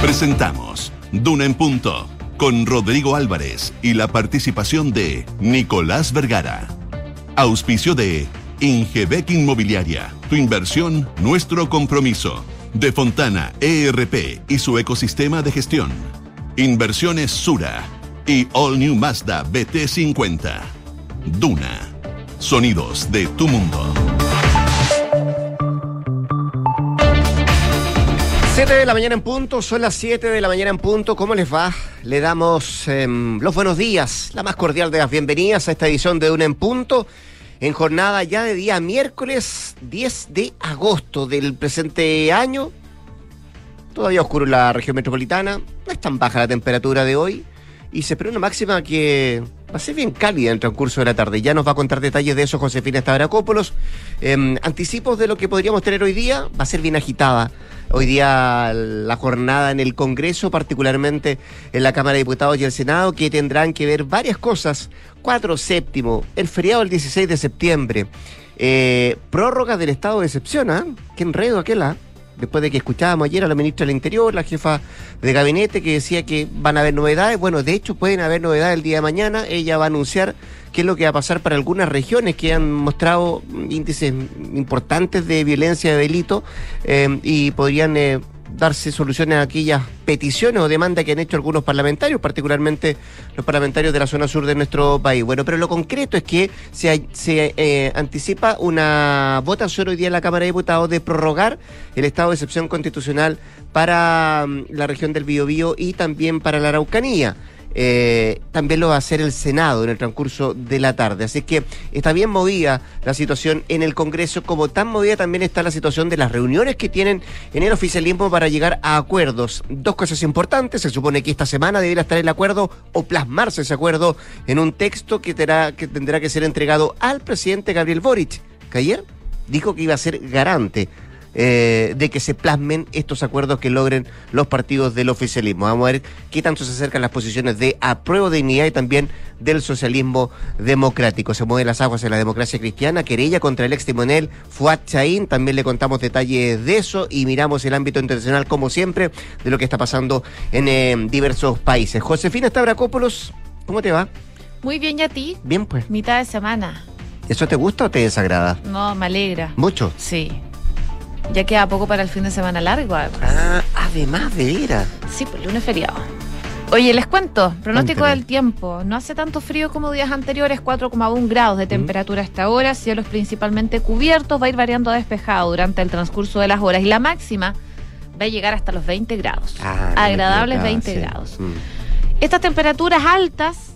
Presentamos Duna en Punto con Rodrigo Álvarez y la participación de Nicolás Vergara. Auspicio de Ingebec Inmobiliaria. Tu inversión, nuestro compromiso. De Fontana ERP y su ecosistema de gestión. Inversiones Sura y All New Mazda BT50. Duna. Sonidos de tu mundo. 7 de la mañana en punto, son las 7 de la mañana en punto. ¿Cómo les va? Le damos em, los buenos días, la más cordial de las bienvenidas a esta edición de Una en Punto, en jornada ya de día miércoles 10 de agosto del presente año. Todavía oscuro en la región metropolitana, no es tan baja la temperatura de hoy y se espera una máxima que va a ser bien cálida en el transcurso de la tarde. Ya nos va a contar detalles de eso Josefina Estabracópolos. Eh, anticipos de lo que podríamos tener hoy día, va a ser bien agitada hoy día la jornada en el Congreso, particularmente en la Cámara de Diputados y el Senado, que tendrán que ver varias cosas. Cuatro séptimo, el feriado del 16 de septiembre, eh, prórroga del estado de excepción, ¿ah? Qué enredo aquella. Después de que escuchábamos ayer a la ministra del Interior, la jefa de gabinete, que decía que van a haber novedades. Bueno, de hecho pueden haber novedades el día de mañana. Ella va a anunciar qué es lo que va a pasar para algunas regiones que han mostrado índices importantes de violencia, de delito, eh, y podrían eh, darse soluciones a aquellas peticiones o demandas que han hecho algunos parlamentarios, particularmente los parlamentarios de la zona sur de nuestro país. Bueno, pero lo concreto es que se, se eh, anticipa una votación hoy día en la Cámara de Diputados de prorrogar el estado de excepción constitucional para mm, la región del Biobío y también para la Araucanía. Eh, también lo va a hacer el Senado en el transcurso de la tarde. Así que está bien movida la situación en el Congreso, como tan movida también está la situación de las reuniones que tienen en el oficialismo para llegar a acuerdos. Dos cosas importantes, se supone que esta semana debería estar el acuerdo o plasmarse ese acuerdo en un texto que, tendrá que, tendrá que ser entregado al presidente Gabriel Boric, que ayer dijo que iba a ser garante eh, de que se plasmen estos acuerdos que logren los partidos del oficialismo. Vamos a ver qué tanto se acercan las posiciones de apruebo de dignidad y también del socialismo democrático. Se mueven las aguas en la democracia cristiana, querella contra el ex timonel Fuad Chaín, también le contamos detalles de eso y miramos el ámbito internacional como siempre de lo que está pasando en eh, diversos países. Josefina Stavrakopoulos, ¿cómo te va? Muy bien, ¿y a ti? Bien, pues. Mitad de semana. ¿Eso te gusta o te desagrada? No, me alegra. ¿Mucho? Sí. Ya queda poco para el fin de semana largo. Ah, además de ir. Sí, pues lunes feriado. Oye, les cuento, pronóstico del tiempo. No hace tanto frío como días anteriores, 4,1 grados de mm. temperatura hasta ahora, cielos principalmente cubiertos, va a ir variando a despejado durante el transcurso de las horas y la máxima va a llegar hasta los 20 grados. Ah, agradables 20 grados. Mm. Estas temperaturas altas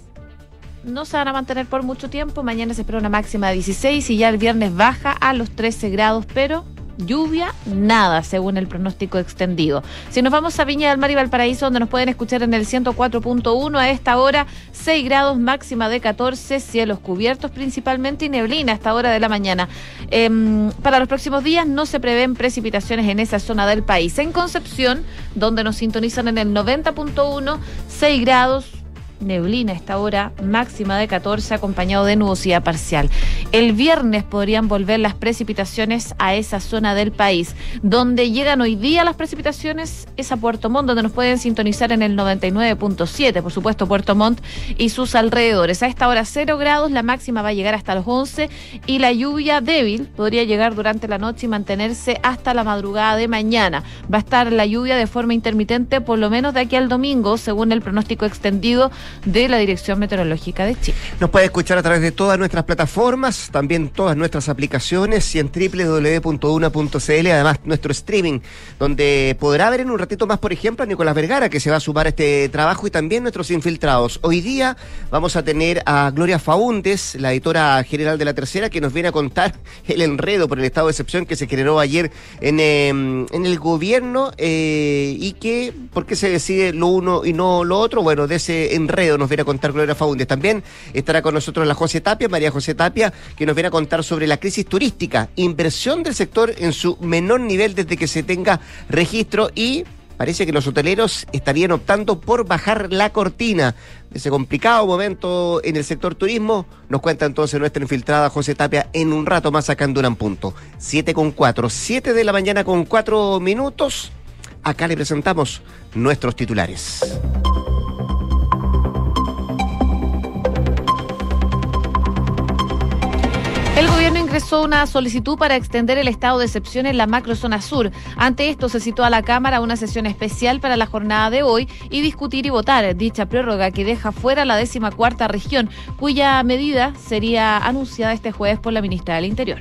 no se van a mantener por mucho tiempo. Mañana se espera una máxima de 16 y ya el viernes baja a los 13 grados, pero lluvia, nada, según el pronóstico extendido. Si nos vamos a Viña del Mar y Valparaíso, donde nos pueden escuchar en el 104.1 a esta hora, 6 grados máxima de 14, cielos cubiertos principalmente y neblina a esta hora de la mañana. Em, para los próximos días no se prevén precipitaciones en esa zona del país. En Concepción, donde nos sintonizan en el 90.1, 6 grados, neblina a esta hora, máxima de 14, acompañado de nubosidad parcial. El viernes podrían volver las precipitaciones a esa zona del país. Donde llegan hoy día las precipitaciones es a Puerto Montt, donde nos pueden sintonizar en el 99.7, por supuesto, Puerto Montt y sus alrededores. A esta hora 0 grados, la máxima va a llegar hasta los 11 y la lluvia débil podría llegar durante la noche y mantenerse hasta la madrugada de mañana. Va a estar la lluvia de forma intermitente por lo menos de aquí al domingo, según el pronóstico extendido de la Dirección Meteorológica de Chile. Nos puede escuchar a través de todas nuestras plataformas, también todas nuestras aplicaciones y en www.una.cl, además nuestro streaming, donde podrá ver en un ratito más, por ejemplo, a Nicolás Vergara, que se va a sumar a este trabajo, y también nuestros infiltrados. Hoy día vamos a tener a Gloria Faúndes, la editora general de La Tercera, que nos viene a contar el enredo por el estado de excepción que se generó ayer en, em, en el gobierno eh, y que, ¿por qué se decide lo uno y no lo otro? Bueno, de ese enredo nos viene a contar Gloria Faúndez. También estará con nosotros la José Tapia, María José Tapia, que nos viene a contar sobre la crisis turística, inversión del sector en su menor nivel desde que se tenga registro y parece que los hoteleros estarían optando por bajar la cortina ese complicado momento en el sector turismo. Nos cuenta entonces nuestra infiltrada José Tapia en un rato más acá en Duran Punto. 7 con 4, 7 de la mañana con 4 minutos. Acá le presentamos nuestros titulares. Ingresó una solicitud para extender el estado de excepción en la macrozona sur. Ante esto se citó a la Cámara una sesión especial para la jornada de hoy y discutir y votar dicha prórroga que deja fuera la décima cuarta región, cuya medida sería anunciada este jueves por la ministra del Interior.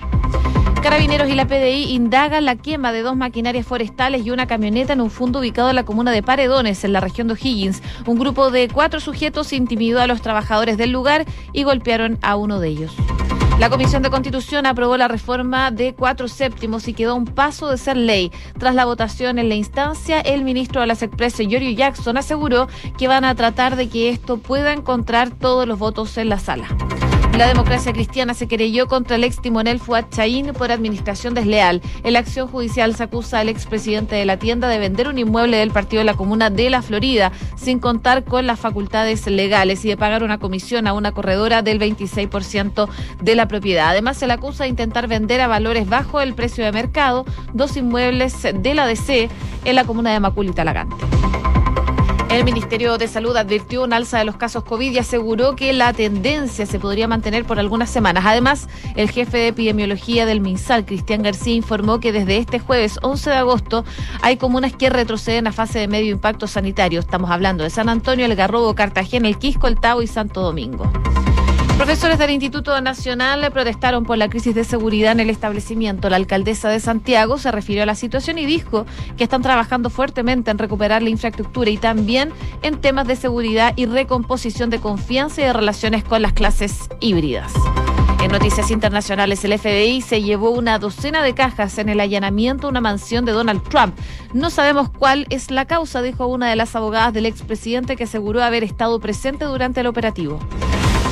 Carabineros y la PDI indagan la quema de dos maquinarias forestales y una camioneta en un fondo ubicado en la comuna de Paredones, en la región de O'Higgins. Un grupo de cuatro sujetos intimidó a los trabajadores del lugar y golpearon a uno de ellos. La Comisión de Constitución aprobó la reforma de cuatro séptimos y quedó un paso de ser ley. Tras la votación en la instancia, el ministro de las Expresas, Giorgio Jackson, aseguró que van a tratar de que esto pueda encontrar todos los votos en la sala. La democracia cristiana se querelló contra el ex timonel Fuad Chaín por administración desleal. En la acción judicial se acusa al expresidente de la tienda de vender un inmueble del partido de la comuna de la Florida sin contar con las facultades legales y de pagar una comisión a una corredora del 26% de la propiedad. Además, se le acusa de intentar vender a valores bajo el precio de mercado dos inmuebles de la DC en la comuna de Macul Talagante. El Ministerio de Salud advirtió un alza de los casos COVID y aseguró que la tendencia se podría mantener por algunas semanas. Además, el jefe de epidemiología del MinSal, Cristian García, informó que desde este jueves 11 de agosto hay comunas que retroceden a fase de medio impacto sanitario. Estamos hablando de San Antonio, El Garrobo, Cartagena, El Quisco, El Tao y Santo Domingo. Profesores del Instituto Nacional protestaron por la crisis de seguridad en el establecimiento. La alcaldesa de Santiago se refirió a la situación y dijo que están trabajando fuertemente en recuperar la infraestructura y también en temas de seguridad y recomposición de confianza y de relaciones con las clases híbridas. En noticias internacionales, el FBI se llevó una docena de cajas en el allanamiento a una mansión de Donald Trump. No sabemos cuál es la causa, dijo una de las abogadas del expresidente que aseguró haber estado presente durante el operativo.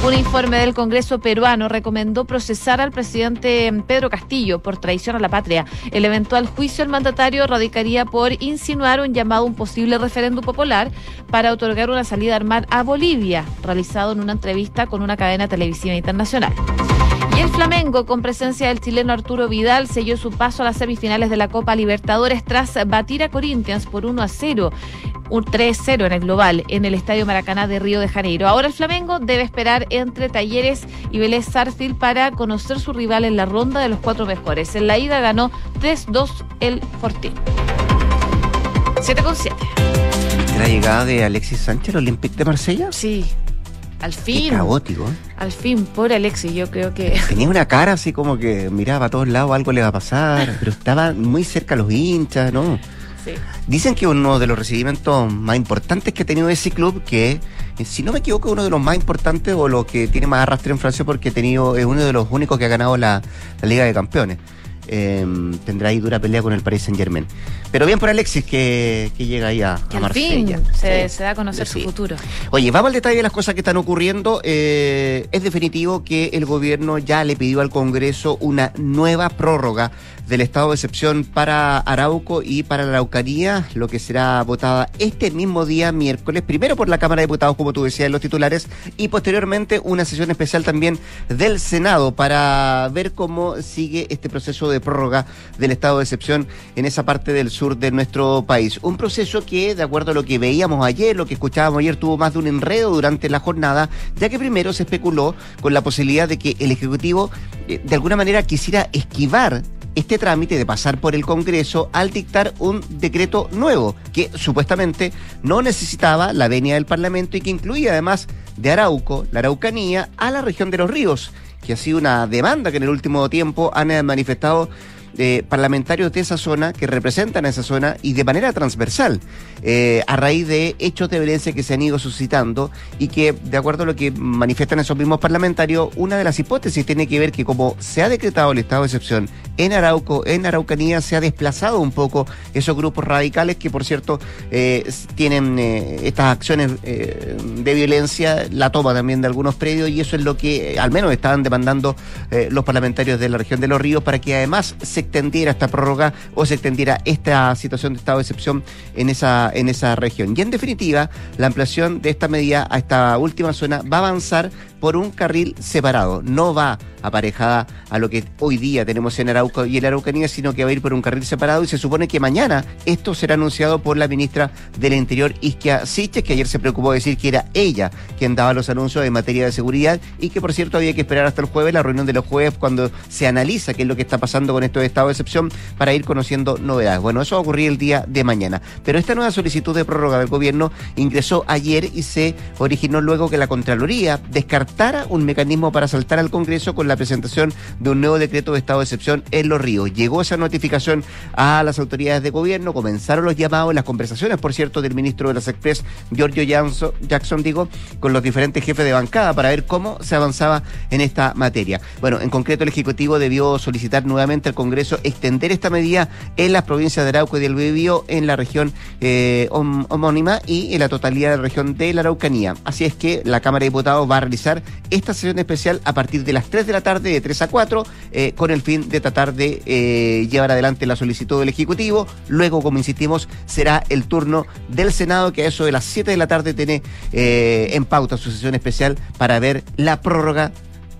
Un informe del Congreso peruano recomendó procesar al presidente Pedro Castillo por traición a la patria. El eventual juicio del mandatario radicaría por insinuar un llamado a un posible referéndum popular para otorgar una salida armada a Bolivia, realizado en una entrevista con una cadena televisiva internacional. Y el Flamengo, con presencia del chileno Arturo Vidal, selló su paso a las semifinales de la Copa Libertadores tras batir a Corinthians por 1 a 0 un 3-0 en el global en el Estadio Maracaná de Río de Janeiro. Ahora el Flamengo debe esperar entre Talleres y Vélez Sarfield para conocer su rival en la ronda de los cuatro mejores. En la ida ganó 3-2 el Fortín. 7 con 7. ¿La llegada de Alexis Sánchez al Olympique de Marsella? Sí, al fin. Qué caótico. ¿eh? Al fin, por Alexis, yo creo que. Tenía una cara así como que miraba a todos lados, algo le va a pasar, pero estaba muy cerca a los hinchas, ¿no? Sí. Dicen que uno de los recibimientos más importantes que ha tenido ese club, que si no me equivoco, uno de los más importantes o los que tiene más arrastre en Francia porque ha tenido, es uno de los únicos que ha ganado la, la Liga de Campeones. Eh, tendrá ahí dura pelea con el Paris Saint Germain. Pero bien por Alexis que, que llega ahí a, a al fin Marsella. se, Sí. se da a conocer Sí. su futuro. Oye, vamos al detalle de las cosas que están ocurriendo. Eh, es definitivo que el gobierno ya le pidió al Congreso una nueva prórroga del estado de excepción para Arauco y para la Araucanía, lo que será votada este mismo día, miércoles, primero por la Cámara de Diputados, como tú decías en los titulares, y posteriormente una sesión especial también del Senado para ver cómo sigue este proceso de prórroga del estado de excepción en esa parte del sur de nuestro país. Un proceso que, de acuerdo a lo que veíamos ayer, lo que escuchábamos ayer, tuvo más de un enredo durante la jornada, ya que primero se especuló con la posibilidad de que el Ejecutivo eh, de alguna manera quisiera esquivar este trámite de pasar por el Congreso al dictar un decreto nuevo que supuestamente no necesitaba la venia del Parlamento y que incluía además de Arauco, la Araucanía, a la región de los ríos, que ha sido una demanda que en el último tiempo han eh, manifestado eh, parlamentarios de esa zona que representan a esa zona y de manera transversal eh, a raíz de hechos de violencia que se han ido suscitando y que de acuerdo a lo que manifiestan esos mismos parlamentarios una de las hipótesis tiene que ver que como se ha decretado el estado de excepción en Arauco, en Araucanía se ha desplazado un poco esos grupos radicales que por cierto eh, tienen eh, estas acciones eh, de violencia, la toma también de algunos predios y eso es lo que al menos estaban demandando los parlamentarios de la región de los ríos para que además se extendiera esta prórroga o se extendiera esta situación de estado de excepción en esa, en esa región. Y en definitiva, la ampliación de esta medida a esta última zona va a avanzar por un carril separado. No va aparejada a lo que hoy día tenemos en Arauco y en la Araucanía, sino que va a ir por un carril separado y se supone que mañana esto será anunciado por la ministra del Interior, Isquia Siches, que ayer se preocupó de decir que era ella quien daba los anuncios en materia de seguridad y que por cierto había que esperar hasta el jueves, la reunión de los jueves, cuando se analiza qué es lo que está pasando con esto estado de excepción para ir conociendo novedades. Bueno, eso va el día de mañana. Pero esta nueva solicitud de prórroga del gobierno ingresó ayer y se originó luego que la Contraloría descartara un mecanismo para saltar al Congreso con la presentación de un nuevo decreto de estado de excepción en Los Ríos. Llegó esa notificación a las autoridades de gobierno, comenzaron los llamados, las conversaciones, por cierto, del ministro de las Express, Giorgio Jackson, digo, con los diferentes jefes de bancada para ver cómo se avanzaba en esta materia. Bueno, en concreto el Ejecutivo debió solicitar nuevamente al Congreso extender esta medida en las provincias de Arauco y del Biobío, en la región eh, homónima y en la totalidad de la región de la Araucanía. Así es que la Cámara de Diputados va a realizar esta sesión especial a partir de las 3 de la tarde, de 3 a 4, eh, con el fin de tratar de eh, llevar adelante la solicitud del Ejecutivo. Luego, como insistimos, será el turno del Senado, que a eso de las 7 de la tarde tiene en pauta su sesión especial para ver la prórroga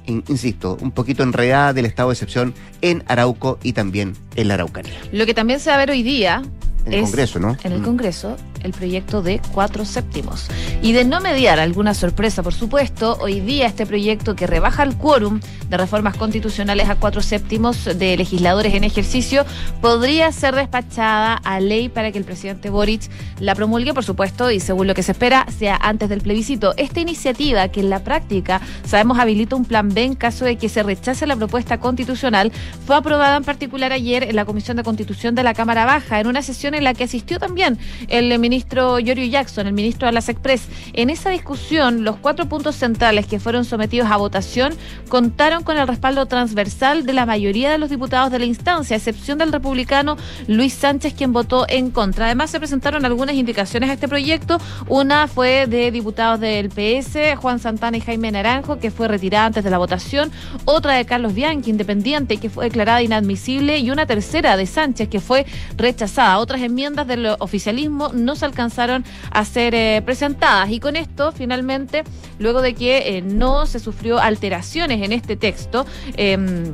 insisto, un poquito enredada del estado de excepción en Arauco y también en la Araucanía. Lo que también se va a ver hoy día en el Congreso, ¿no? En el mm. Congreso, el proyecto de cuatro séptimos. Y de no mediar alguna sorpresa, por supuesto, hoy día este proyecto que rebaja el quórum de reformas constitucionales a cuatro séptimos de legisladores en ejercicio podría ser despachada a ley para que el presidente Boric la promulgue, por supuesto, y según lo que se espera, sea antes del plebiscito. Esta iniciativa, que en la práctica sabemos habilita un plan B en caso de que se rechace la propuesta constitucional, fue aprobada en particular ayer en la Comisión de Constitución de la Cámara Baja, en una sesión en la que asistió también el ministro Giorgio Jackson, el ministro de las Express. En esa discusión, los cuatro puntos centrales que fueron sometidos a votación contaron con el respaldo transversal de la mayoría de los diputados de la instancia, a excepción del republicano Luis Sánchez, quien votó en contra. Además, se presentaron algunas indicaciones a este proyecto. Una fue de diputados del PS, Juan Santana y Jaime Naranjo, que fue retirada antes de la votación. Otra de Carlos Bianchi, independiente, que fue declarada inadmisible. Y una tercera de Sánchez, que fue rechazada. Otras enmiendas del oficialismo no alcanzaron a ser eh, presentadas. Y con esto, finalmente, luego de que eh, no se sufrió alteraciones en este texto, em,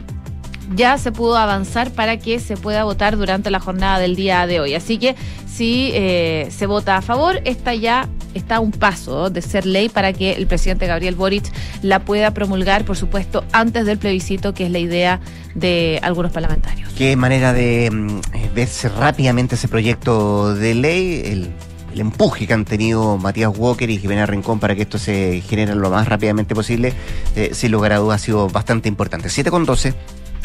ya se pudo avanzar para que se pueda votar durante la jornada del día de hoy. Así que si eh, se vota a favor, esta ya está a un paso de ser ley para que el presidente Gabriel Boric la pueda promulgar, por supuesto, antes del plebiscito, que es la idea de algunos parlamentarios. Qué manera de mm, verse rápidamente ese proyecto de ley, el empuje que han tenido Matías Walker y Jimena Rincón para que esto se genere lo más rápidamente posible, eh, sin lugar a ha sido bastante importante. 7 con 12.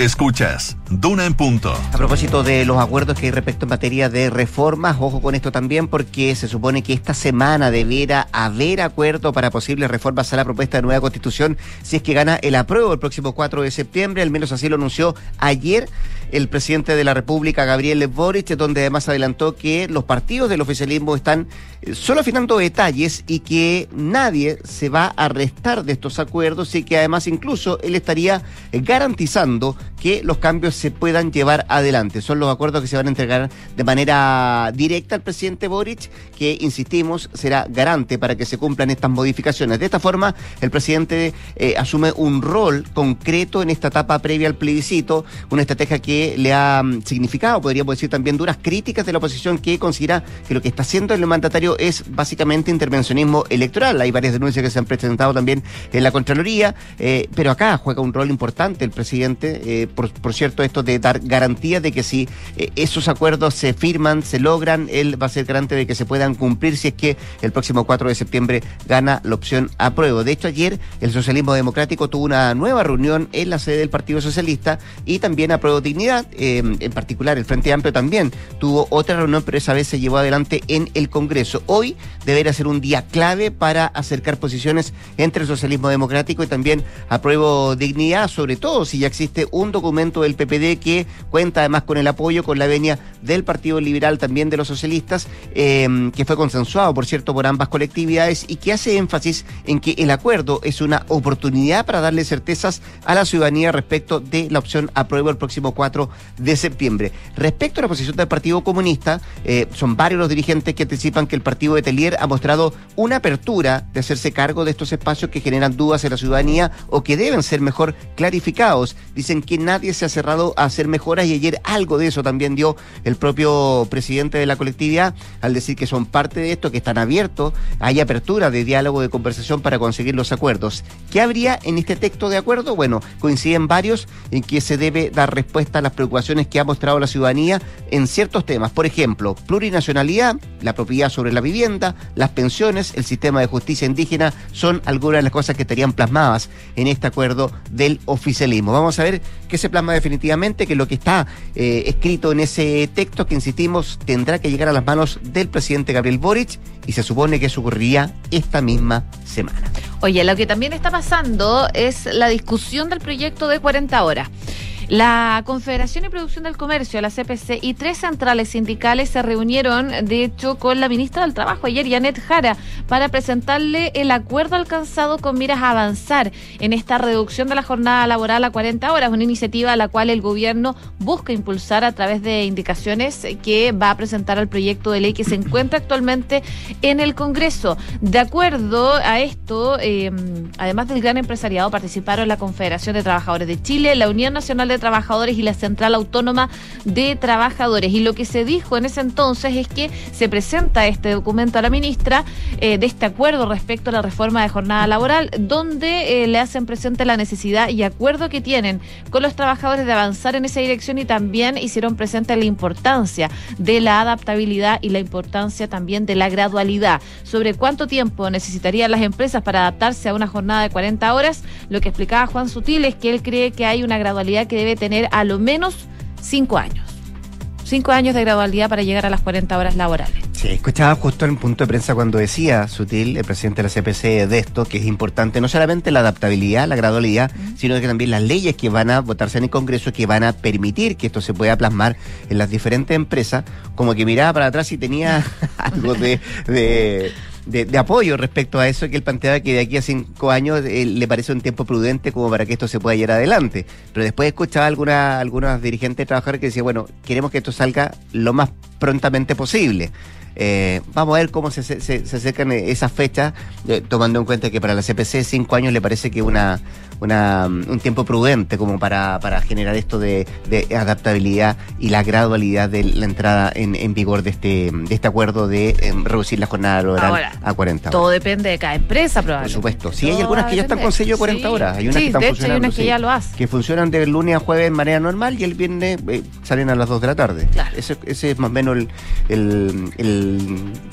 Escuchas, Duna en punto. A propósito de los acuerdos que hay respecto en materia de reformas, ojo con esto también porque se supone que esta semana debiera haber acuerdo para posibles reformas a la propuesta de nueva constitución si es que gana el apruebo el próximo 4 de septiembre, al menos así lo anunció ayer el presidente de la República, Gabriel Boric, donde además adelantó que los partidos del oficialismo están solo afinando detalles y que nadie se va a restar de estos acuerdos y que además incluso él estaría garantizando que los cambios se puedan llevar adelante. Son los acuerdos que se van a entregar de manera directa al presidente Boric, que, insistimos, será garante para que se cumplan estas modificaciones. De esta forma, el presidente eh, asume un rol concreto en esta etapa previa al plebiscito, una estrategia que le ha mm, significado, podríamos decir también, duras críticas de la oposición que considera que lo que está haciendo el mandatario es básicamente intervencionismo electoral. Hay varias denuncias que se han presentado también en la Contraloría, eh, pero acá juega un rol importante el presidente eh, por, cierto, esto de dar garantía de que si eh, esos acuerdos se firman, se logran, él va a ser garante de que se puedan cumplir si es que el próximo 4 de septiembre gana la opción apruebo. De hecho, ayer el socialismo democrático tuvo una nueva reunión en la sede del Partido Socialista y también apruebo dignidad, en particular el Frente Amplio también tuvo otra reunión, pero esa vez se llevó adelante en el Congreso. Hoy debería ser un día clave para acercar posiciones entre el socialismo democrático y también apruebo dignidad, sobre todo si ya existe un documento del PPD que cuenta además con el apoyo, con la venia del Partido Liberal, también de los socialistas, em, que fue consensuado, por cierto, por ambas colectividades y que hace énfasis en que el acuerdo es una oportunidad para darle certezas a la ciudadanía respecto de la opción apruebo el próximo 4 de septiembre. Respecto a la posición del Partido Comunista, eh, son varios los dirigentes que anticipan que el de Telier ha mostrado una apertura de hacerse cargo de estos espacios que generan dudas en la ciudadanía o que deben ser mejor clarificados. Dicen que nadie se ha cerrado a hacer mejoras y ayer algo de eso también dio el propio presidente de la colectividad al decir que son parte de esto, que están abiertos, hay apertura de diálogo, de conversación para conseguir los acuerdos. ¿Qué habría en este texto de acuerdo? Bueno, coinciden varios en que se debe dar respuesta a las preocupaciones que ha mostrado la ciudadanía en ciertos temas. Por ejemplo, plurinacionalidad, la propiedad sobre la vivienda, las pensiones, el sistema de justicia indígena son algunas de las cosas que estarían plasmadas en este acuerdo del oficialismo. Vamos a ver qué se plasma definitivamente, que lo que está eh, escrito en ese texto, que insistimos, tendrá que llegar a las manos del presidente Gabriel Boric y se supone que eso ocurriría esta misma semana. Oye, lo que también está pasando es la discusión del proyecto de 40 horas. La Confederación y Producción del Comercio, la CPC, y tres centrales sindicales se reunieron, de hecho, con la ministra del Trabajo ayer, Janet Jara, para presentarle el acuerdo alcanzado con miras a avanzar en esta reducción de la jornada laboral a 40 horas, una iniciativa a la cual el gobierno busca impulsar a través de indicaciones que va a presentar al proyecto de ley que se encuentra actualmente en el Congreso. De acuerdo a esto, eh, además del gran empresariado, participaron la Confederación de Trabajadores de Chile, la Unión Nacional de Trabajadores y la Central Autónoma de Trabajadores. Y lo que se dijo en ese entonces es que se presenta este documento a la ministra eh, de este acuerdo respecto a la reforma de jornada laboral, donde eh, le hacen presente la necesidad y acuerdo que tienen con los trabajadores de avanzar en esa dirección y también hicieron presente la importancia de la adaptabilidad y la importancia también de la gradualidad. Sobre cuánto tiempo necesitarían las empresas para adaptarse a una jornada de 40 horas, lo que explicaba Juan Sutil es que él cree que hay una gradualidad que debe tener a lo menos cinco años. Cinco años de gradualidad para llegar a las 40 horas laborales. Sí, escuchaba justo en el punto de prensa cuando decía Sutil, el presidente de la CPC, de esto, que es importante no solamente la adaptabilidad, la gradualidad, sino que también las leyes que van a votarse en el Congreso, que van a permitir que esto se pueda plasmar en las diferentes empresas, como que miraba para atrás y tenía algo de de, apoyo respecto a eso, que él planteaba que de aquí a cinco años eh, le parece un tiempo prudente como para que esto se pueda llevar adelante. Pero después escuchaba alguna, algunos dirigentes de trabajadores que decían, bueno, queremos que esto salga lo más prontamente posible. Eh, vamos a ver cómo se, se, se acercan esas fechas, eh, tomando en cuenta que para la CPC cinco años le parece que una, una un tiempo prudente como para, para generar esto de, de, adaptabilidad y la gradualidad de la entrada en, en vigor de este, de este acuerdo de em, reducir la jornada laboral a 40 horas. Todo depende de cada empresa, probablemente. Por supuesto. Sí, hay algunas que ya están con sello de 40 horas. Hay unas que están de hecho, hay unas que ya lo hacen. Que funcionan de lunes a jueves en manera normal y el viernes eh, salen a las 2 de la tarde. Claro. Ese, ese es más o menos el, el, el,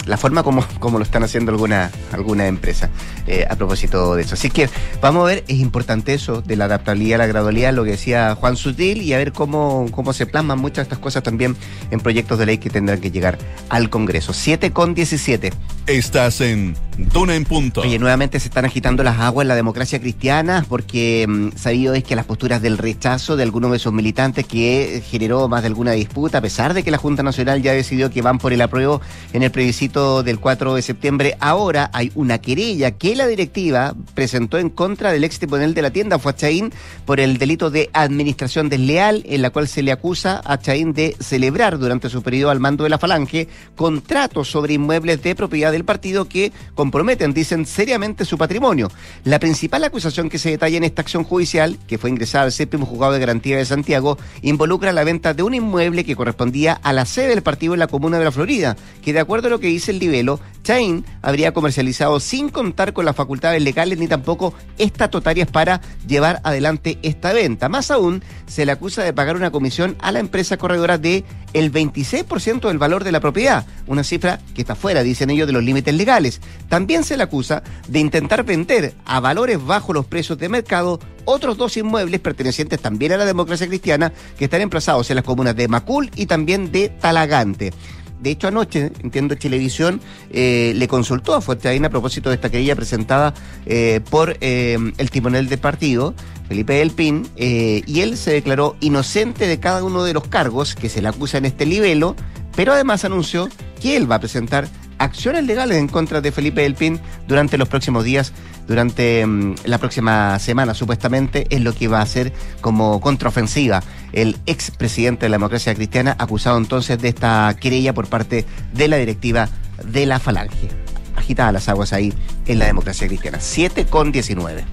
la forma como, como lo están haciendo alguna, alguna empresa eh, a propósito de eso. Así que vamos a ver, es importante eso de la adaptabilidad, la gradualidad, lo que decía Juan Sutil, y a ver cómo, cómo se plasman muchas de estas cosas también en proyectos de ley que tendrán que llegar al Congreso. 7 con 17. Estás en Duna en Punto. Oye, nuevamente se están agitando las aguas en la democracia cristiana porque mmm, sabido es que las posturas del rechazo de algunos de esos militantes que generó más de alguna disputa, a pesar de que la Junta Nacional ya decidió que van por el apruebo en el plebiscito del 4 de septiembre, ahora hay una querella que la directiva presentó en contra del ex timonel de la tienda, fue a Chaín, por el delito de administración desleal, en la cual se le acusa a Chaín de celebrar durante su periodo al mando de la Falange contratos sobre inmuebles de propiedad del partido que comprometen, dicen, seriamente su patrimonio. La principal acusación que se detalla en esta acción judicial, que fue ingresada al séptimo juzgado de garantía de Santiago, involucra la venta de un inmueble que correspondía a la sede del partido en la comuna de la Florida, que de acuerdo a lo que dice el libelo, Chain habría comercializado sin contar con las facultades legales ni tampoco estatutarias para llevar adelante esta venta. Más aún, se le acusa de pagar una comisión a la empresa corredora de el 26% del valor de la propiedad, una cifra que está fuera, dicen ellos, de los límites legales. También se le acusa de intentar vender a valores bajo los precios de mercado otros dos inmuebles pertenecientes también a la democracia cristiana que están emplazados en las comunas de Macul y también de Talagante. De hecho, anoche, entiendo, Televisión eh, le consultó a Fuerteaín a propósito de esta querella presentada eh, por eh, el timonel del partido, Felipe del Pin, y él se declaró inocente de cada uno de los cargos que se le acusa en este libelo, pero además anunció que él va a presentar acciones legales en contra de Felipe del Pin durante los próximos días, durante mm, la próxima semana, supuestamente, es lo que va a hacer como contraofensiva el expresidente de la democracia cristiana, acusado entonces de esta querella por parte de la directiva de la Falange. Agitadas las aguas ahí en la democracia cristiana. 7 con 19.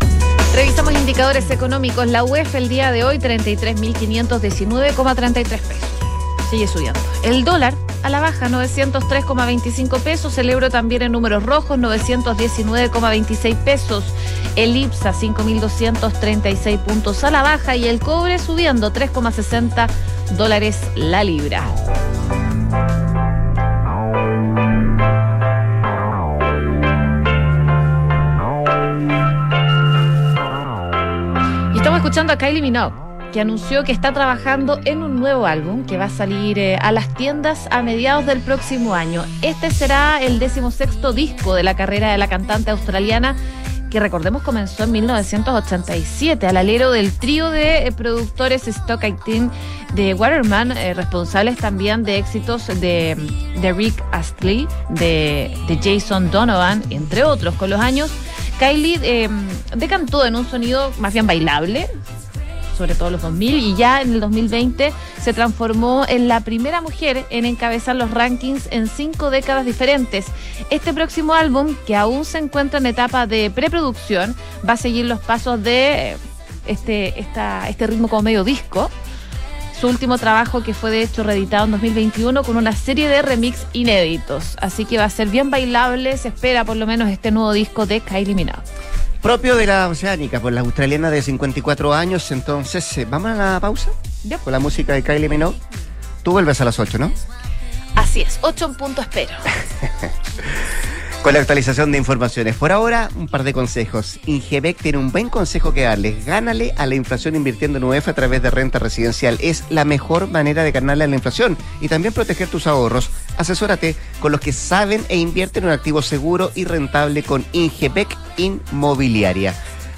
Revisamos indicadores económicos. La UEF el día de hoy 33.519,33 pesos. Sigue subiendo. El dólar a la baja 903,25 pesos. El euro también en números rojos 919,26 pesos. El IPSA 5.236 puntos a la baja y el cobre subiendo 3,60 dólares la libra. escuchando a Kylie Minogue, que anunció que está trabajando en un nuevo álbum que va a salir eh, a las tiendas a mediados del próximo año. Este será el decimosexto disco de la carrera de la cantante australiana que recordemos comenzó en 1987 al alero del trío de eh, productores Stock Team de Waterman, eh, responsables también de éxitos de, Rick Astley, de, Jason Donovan, entre otros. Con los años, Kylie decantó en un sonido más bien bailable, sobre todo los 2000, y ya en el 2020 se transformó en la primera mujer en encabezar los rankings en cinco décadas diferentes. Este próximo álbum, que aún se encuentra en etapa de preproducción, va a seguir los pasos de este, esta, este ritmo como medio disco. Su último trabajo que fue de hecho reeditado en 2021 con una serie de remix inéditos. Así que va a ser bien bailable, se espera por lo menos este nuevo disco de Kylie Minogue. Propio de la oceánica, por la australiana de 54 años. Entonces, eh, ¿vamos a la pausa? Ya. Con la música de Kylie Minogue. Tú vuelves a las 8, ¿no? Así es, 8 en punto espero. con la actualización de informaciones. Por ahora, un par de consejos. Ingebec tiene un buen consejo que darles. Gánale a la inflación invirtiendo en UEF a través de renta residencial. Es la mejor manera de ganarle a la inflación y también proteger tus ahorros. Asesórate con los que saben e invierten en un activo seguro y rentable con Ingebec Inmobiliaria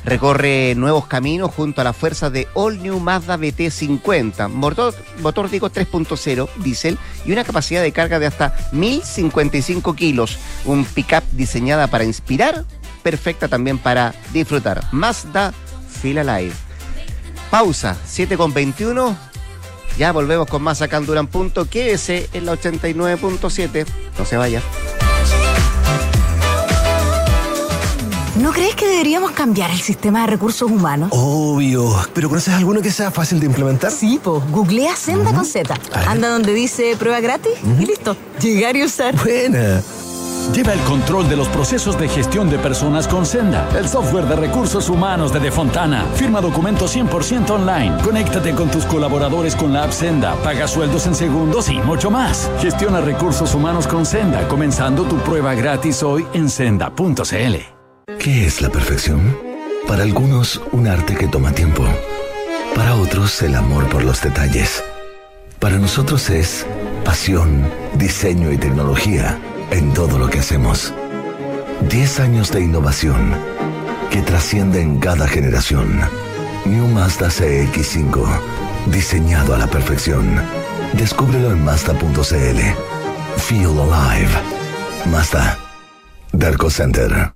recorre nuevos caminos junto a la fuerza de All New Mazda BT50, motor, motor digo 3.0, diésel y una capacidad de carga de hasta 1055 kilos. Un pickup diseñada para inspirar, perfecta también para disfrutar. Mazda Fila Live. Pausa, 7 con 21. Ya volvemos con más acá en Punto. Quédese en la 89.7. No se vaya. ¿No crees que deberíamos cambiar el sistema de recursos humanos? Obvio. ¿Pero conoces alguno que sea fácil de implementar? Sí, pues. Googlea Senda con Z. Anda donde dice prueba gratis y listo. Llegar y usar. Buena. Lleva el control de los procesos de gestión de personas con Senda, el software de recursos humanos de Defontana. Firma documentos 100% online. Conéctate con tus colaboradores con la app Senda, paga sueldos en segundos y mucho más. Gestiona recursos humanos con Senda, comenzando tu prueba gratis hoy en senda.cl. ¿Qué es la perfección? Para algunos, un arte que toma tiempo. Para otros, el amor por los detalles. Para nosotros es pasión, diseño y tecnología en todo lo que hacemos. Diez años de innovación que trasciende en cada generación. New Mazda CX5, diseñado a la perfección. Descúbrelo en Mazda.cl. Feel Alive. Mazda. Darko Center.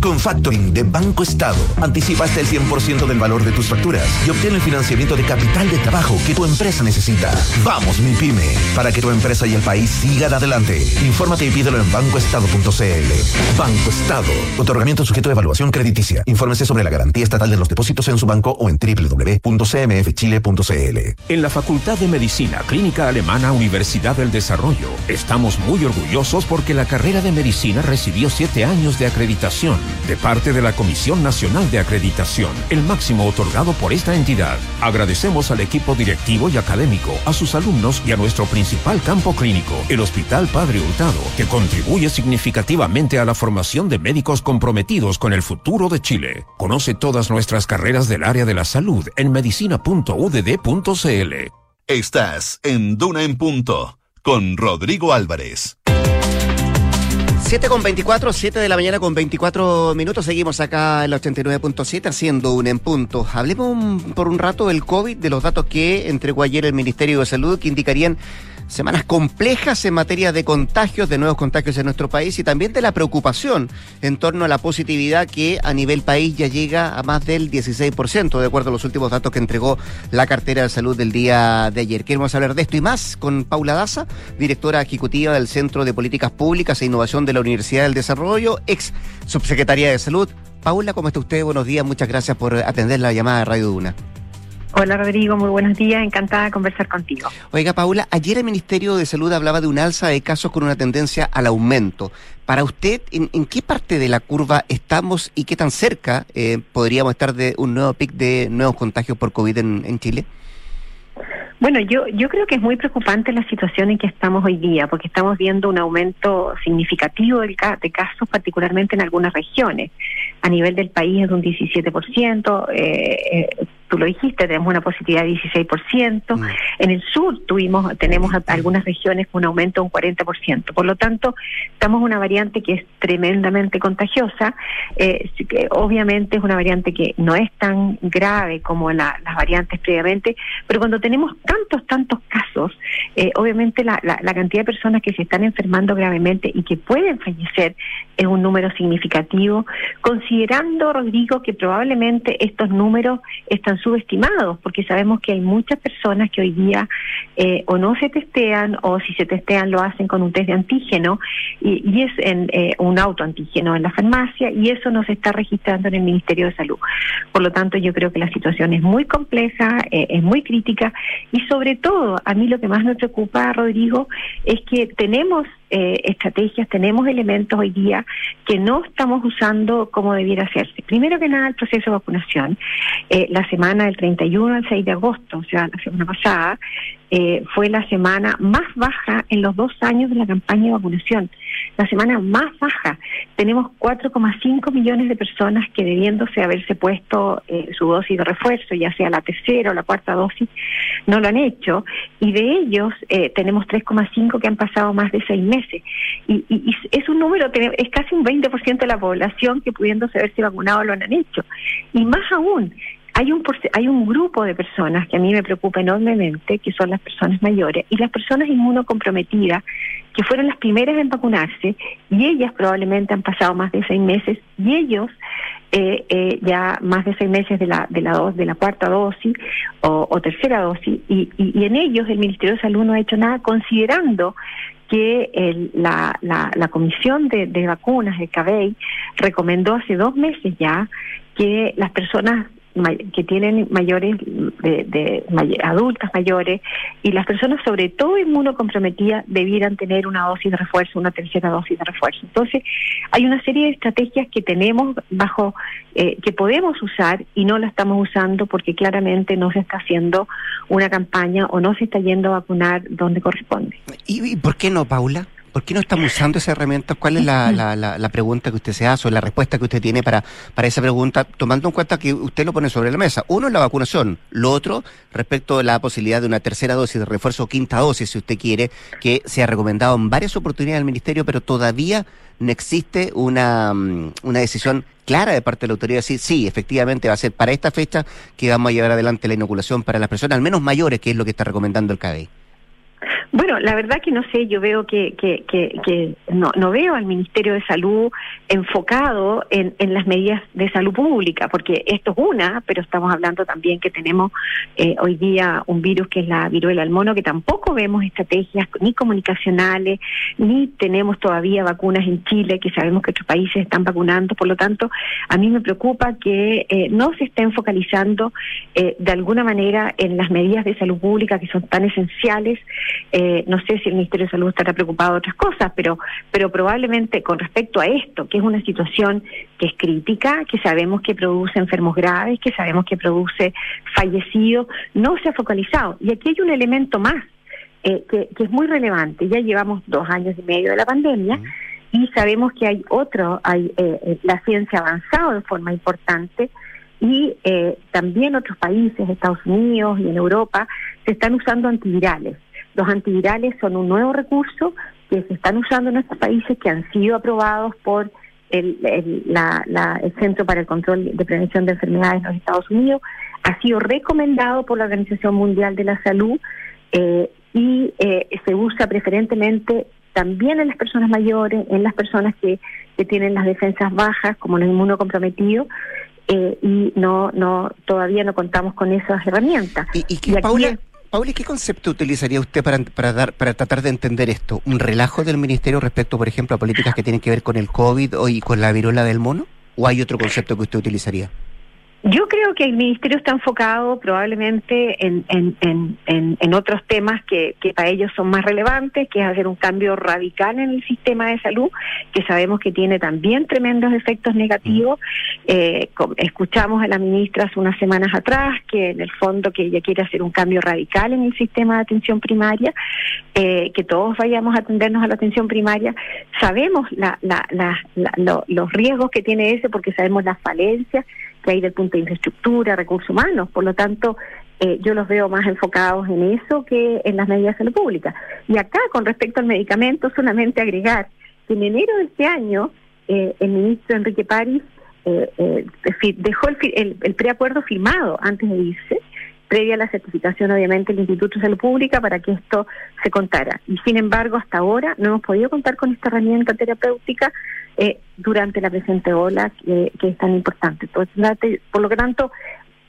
Con Factoring de Banco Estado, anticipa hasta el 100% del valor de tus facturas y obtén el financiamiento de capital de trabajo que tu empresa necesita. Vamos, mi pyme, para que tu empresa y el país sigan adelante. Infórmate y pídelo en bancoestado.cl. Banco Estado. Otorgamiento sujeto de evaluación crediticia. Infórmese sobre la garantía estatal de los depósitos en su banco o en www.cmfchile.cl. En la Facultad de Medicina Clínica Alemana Universidad del Desarrollo, estamos muy orgullosos porque la carrera de medicina recibió siete años de acreditación de parte de la Comisión Nacional de Acreditación, el máximo otorgado por esta entidad. Agradecemos al equipo directivo y académico, a sus alumnos y a nuestro principal campo clínico, el Hospital Padre Hurtado, que contribuye significativamente a la formación de médicos comprometidos con el futuro de Chile. Conoce todas nuestras carreras del área de la salud en medicina.udd.cl. Estás en Duna en Punto con Rodrigo Álvarez. 7 con 24, 7 de la mañana con 24 minutos. Seguimos acá en la 89.7 haciendo un en punto. Hablemos por un rato del COVID, de los datos que entregó ayer el Ministerio de Salud que indicarían semanas complejas en materia de contagios, de nuevos contagios en nuestro país y también de la preocupación en torno a la positividad que a nivel país ya llega a más del 16%, de acuerdo a los últimos datos que entregó la cartera de salud del día de ayer. Queremos hablar de esto y más con Paula Daza, directora ejecutiva del Centro de Políticas Públicas e Innovación de la Universidad del Desarrollo, ex subsecretaria de Salud. Paula, ¿cómo está usted? Buenos días, muchas gracias por atender la llamada de Radio Duna. Hola Rodrigo, muy buenos días, encantada de conversar contigo. Oiga Paula, ayer el Ministerio de Salud hablaba de un alza de casos con una tendencia al aumento. Para usted, ¿en, qué parte de la curva estamos y qué tan cerca eh, podríamos estar de un nuevo pic de nuevos contagios por COVID en, Chile? Bueno, yo, yo creo que es muy preocupante la situación en que estamos hoy día, porque estamos viendo un aumento significativo de casos, particularmente en algunas regiones. A nivel del país es de un 17%, eh, eh, tú lo dijiste, tenemos una positividad de 16%. Mm. En el sur tuvimos, tenemos algunas regiones con un aumento de un 40%. Por lo tanto, estamos en una variante que es tremendamente contagiosa. Eh, que obviamente es una variante que no es tan grave como las variantes previamente, pero cuando tenemos tantos, tantos casos, eh, obviamente la, la cantidad de personas que se están enfermando gravemente y que pueden fallecer es un número significativo, considerando, Rodrigo, que probablemente estos números están subestimados, porque sabemos que hay muchas personas que hoy día eh, o no se testean o si se testean lo hacen con un test de antígeno y, es en, eh, un autoantígeno en la farmacia y eso no se está registrando en el Ministerio de Salud. Por lo tanto, yo creo que la situación es muy compleja, eh, es muy crítica y sobre todo, a mí lo que más me preocupa, Rodrigo, es que tenemos eh, estrategias, tenemos elementos hoy día que no estamos usando como debiera hacerse. Primero que nada, el proceso de vacunación. Eh, la semana del 31 al 6 de agosto, o sea, la semana pasada, eh, fue la semana más baja en los dos años de la campaña de vacunación la semana más baja. Tenemos 4,5 millones de personas que debiéndose haberse puesto eh, su dosis de refuerzo, ya sea la tercera o la cuarta dosis, no lo han hecho. Y de ellos eh, tenemos 3,5 que han pasado más de seis meses. Y, y, es un número, es casi un 20% de la población que pudiéndose haberse vacunado lo han hecho. Y más aún, hay un, hay un grupo de personas que a mí me preocupa enormemente, que son las personas mayores y las personas inmunocomprometidas, que fueron las primeras en vacunarse y ellas probablemente han pasado más de seis meses y ellos eh, eh, ya más de seis meses de la de la de la cuarta dosis o, tercera dosis y, y, en ellos el Ministerio de Salud no ha hecho nada considerando que el, la, la, la, Comisión de, de Vacunas, el CABEI, recomendó hace dos meses ya que las personas que tienen mayores, de, adultas mayores, y las personas, sobre todo inmunocomprometidas, debieran tener una dosis de refuerzo, una tercera dosis de refuerzo. Entonces, hay una serie de estrategias que tenemos bajo, eh, que podemos usar y no la estamos usando porque claramente no se está haciendo una campaña o no se está yendo a vacunar donde corresponde. ¿Y, y por qué no, Paula? ¿Por qué no estamos usando esa herramienta? ¿Cuál es la, la, la, pregunta que usted se hace o la respuesta que usted tiene para, para esa pregunta, tomando en cuenta que usted lo pone sobre la mesa? Uno es la vacunación, lo otro respecto a la posibilidad de una tercera dosis de refuerzo o quinta dosis, si usted quiere, que se ha recomendado en varias oportunidades del Ministerio, pero todavía no existe una, mm, una decisión clara de parte de la autoridad decir, sí, efectivamente va a ser para esta fecha que vamos a llevar adelante la inoculación para las personas, al menos mayores, que es lo que está recomendando el CADEI. Bueno, la verdad que no sé, yo veo que, que, que, no, no, veo al Ministerio de Salud enfocado en, las medidas de salud pública, porque esto es una, pero estamos hablando también que tenemos eh, hoy día un virus que es la viruela del mono, que tampoco vemos estrategias ni comunicacionales, ni tenemos todavía vacunas en Chile, que sabemos que otros países están vacunando, por lo tanto, a mí me preocupa que eh, no se estén focalizando eh, de alguna manera en las medidas de salud pública que son tan esenciales. Eh, no sé si el Ministerio de Salud estará preocupado de otras cosas, pero, pero probablemente con respecto a esto, que es una situación que es crítica, que sabemos que produce enfermos graves, que sabemos que produce fallecidos, no se ha focalizado. Y aquí hay un elemento más eh, que, es muy relevante. Ya llevamos dos años y medio de la pandemia. Y sabemos que hay otro, hay eh, la ciencia ha avanzado de forma importante, y eh, también otros países, Estados Unidos y en Europa, se están usando antivirales. Los antivirales son un nuevo recurso que se están usando en estos países que han sido aprobados por el, Centro para el Control de Prevención de Enfermedades de los Estados Unidos, ha sido recomendado por la Organización Mundial de la Salud eh, y eh, se usa preferentemente también en las personas mayores, en las personas que, que tienen las defensas bajas, como los inmunocomprometidos, eh, y no, no, todavía no contamos con esas herramientas. ¿Y, y, Paula, ¿qué concepto utilizaría usted para, para, dar, para tratar de entender esto? ¿Un relajo del Ministerio respecto, por ejemplo, a políticas que tienen que ver con el COVID o y con la viruela del mono? ¿O hay otro concepto que usted utilizaría? Yo creo que el ministerio está enfocado probablemente en, en, en, en, otros temas que, que para ellos son más relevantes, que es hacer un cambio radical en el sistema de salud, que sabemos que tiene también tremendos efectos negativos. Eh, escuchamos a la ministra hace unas semanas atrás que en el fondo que ella quiere hacer un cambio radical en el sistema de atención primaria, eh, que todos vayamos a atendernos a la atención primaria. Sabemos la, la, la, los riesgos que tiene ese porque sabemos las falencias que hay del punto de infraestructura, recursos humanos. Por lo tanto, eh, yo los veo más enfocados en eso que en las medidas de salud pública. Y acá, con respecto al medicamento, solamente agregar que en enero de este año, eh, el ministro Enrique París eh, dejó el, el, preacuerdo firmado antes de irse, previa a la certificación, obviamente, del Instituto de Salud Pública para que esto se contara. Y sin embargo, hasta ahora no hemos podido contar con esta herramienta terapéutica eh, durante la presente ola que, es tan importante. Entonces, por lo tanto,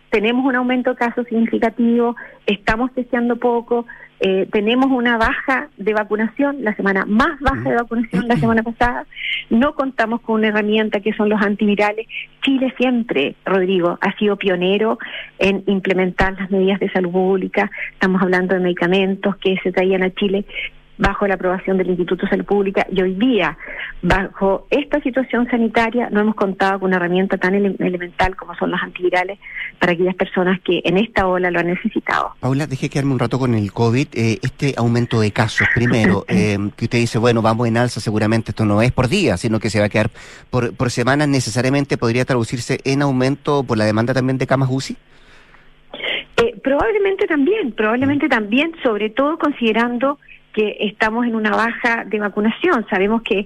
tenemos un aumento de casos significativo, estamos testeando poco, eh, tenemos una baja de vacunación, la semana más baja de vacunación la semana pasada, no contamos con una herramienta que son los antivirales. Chile siempre, Rodrigo, ha sido pionero en implementar las medidas de salud pública, estamos hablando de medicamentos que se traían a Chile bajo la aprobación del Instituto de Salud Pública y hoy día, bajo esta situación sanitaria, no hemos contado con una herramienta tan elemental como son los antivirales para aquellas personas que en esta ola lo han necesitado. Paula, deje quedarme un rato con el COVID. Eh, este aumento de casos, primero, eh, que usted dice, bueno, vamos en alza, seguramente esto no es por día, sino que se va a quedar por, por semanas, necesariamente podría traducirse en aumento por la demanda también de camas UCI. Eh, probablemente también, probablemente también, sobre todo considerando que estamos en una baja de vacunación. Sabemos que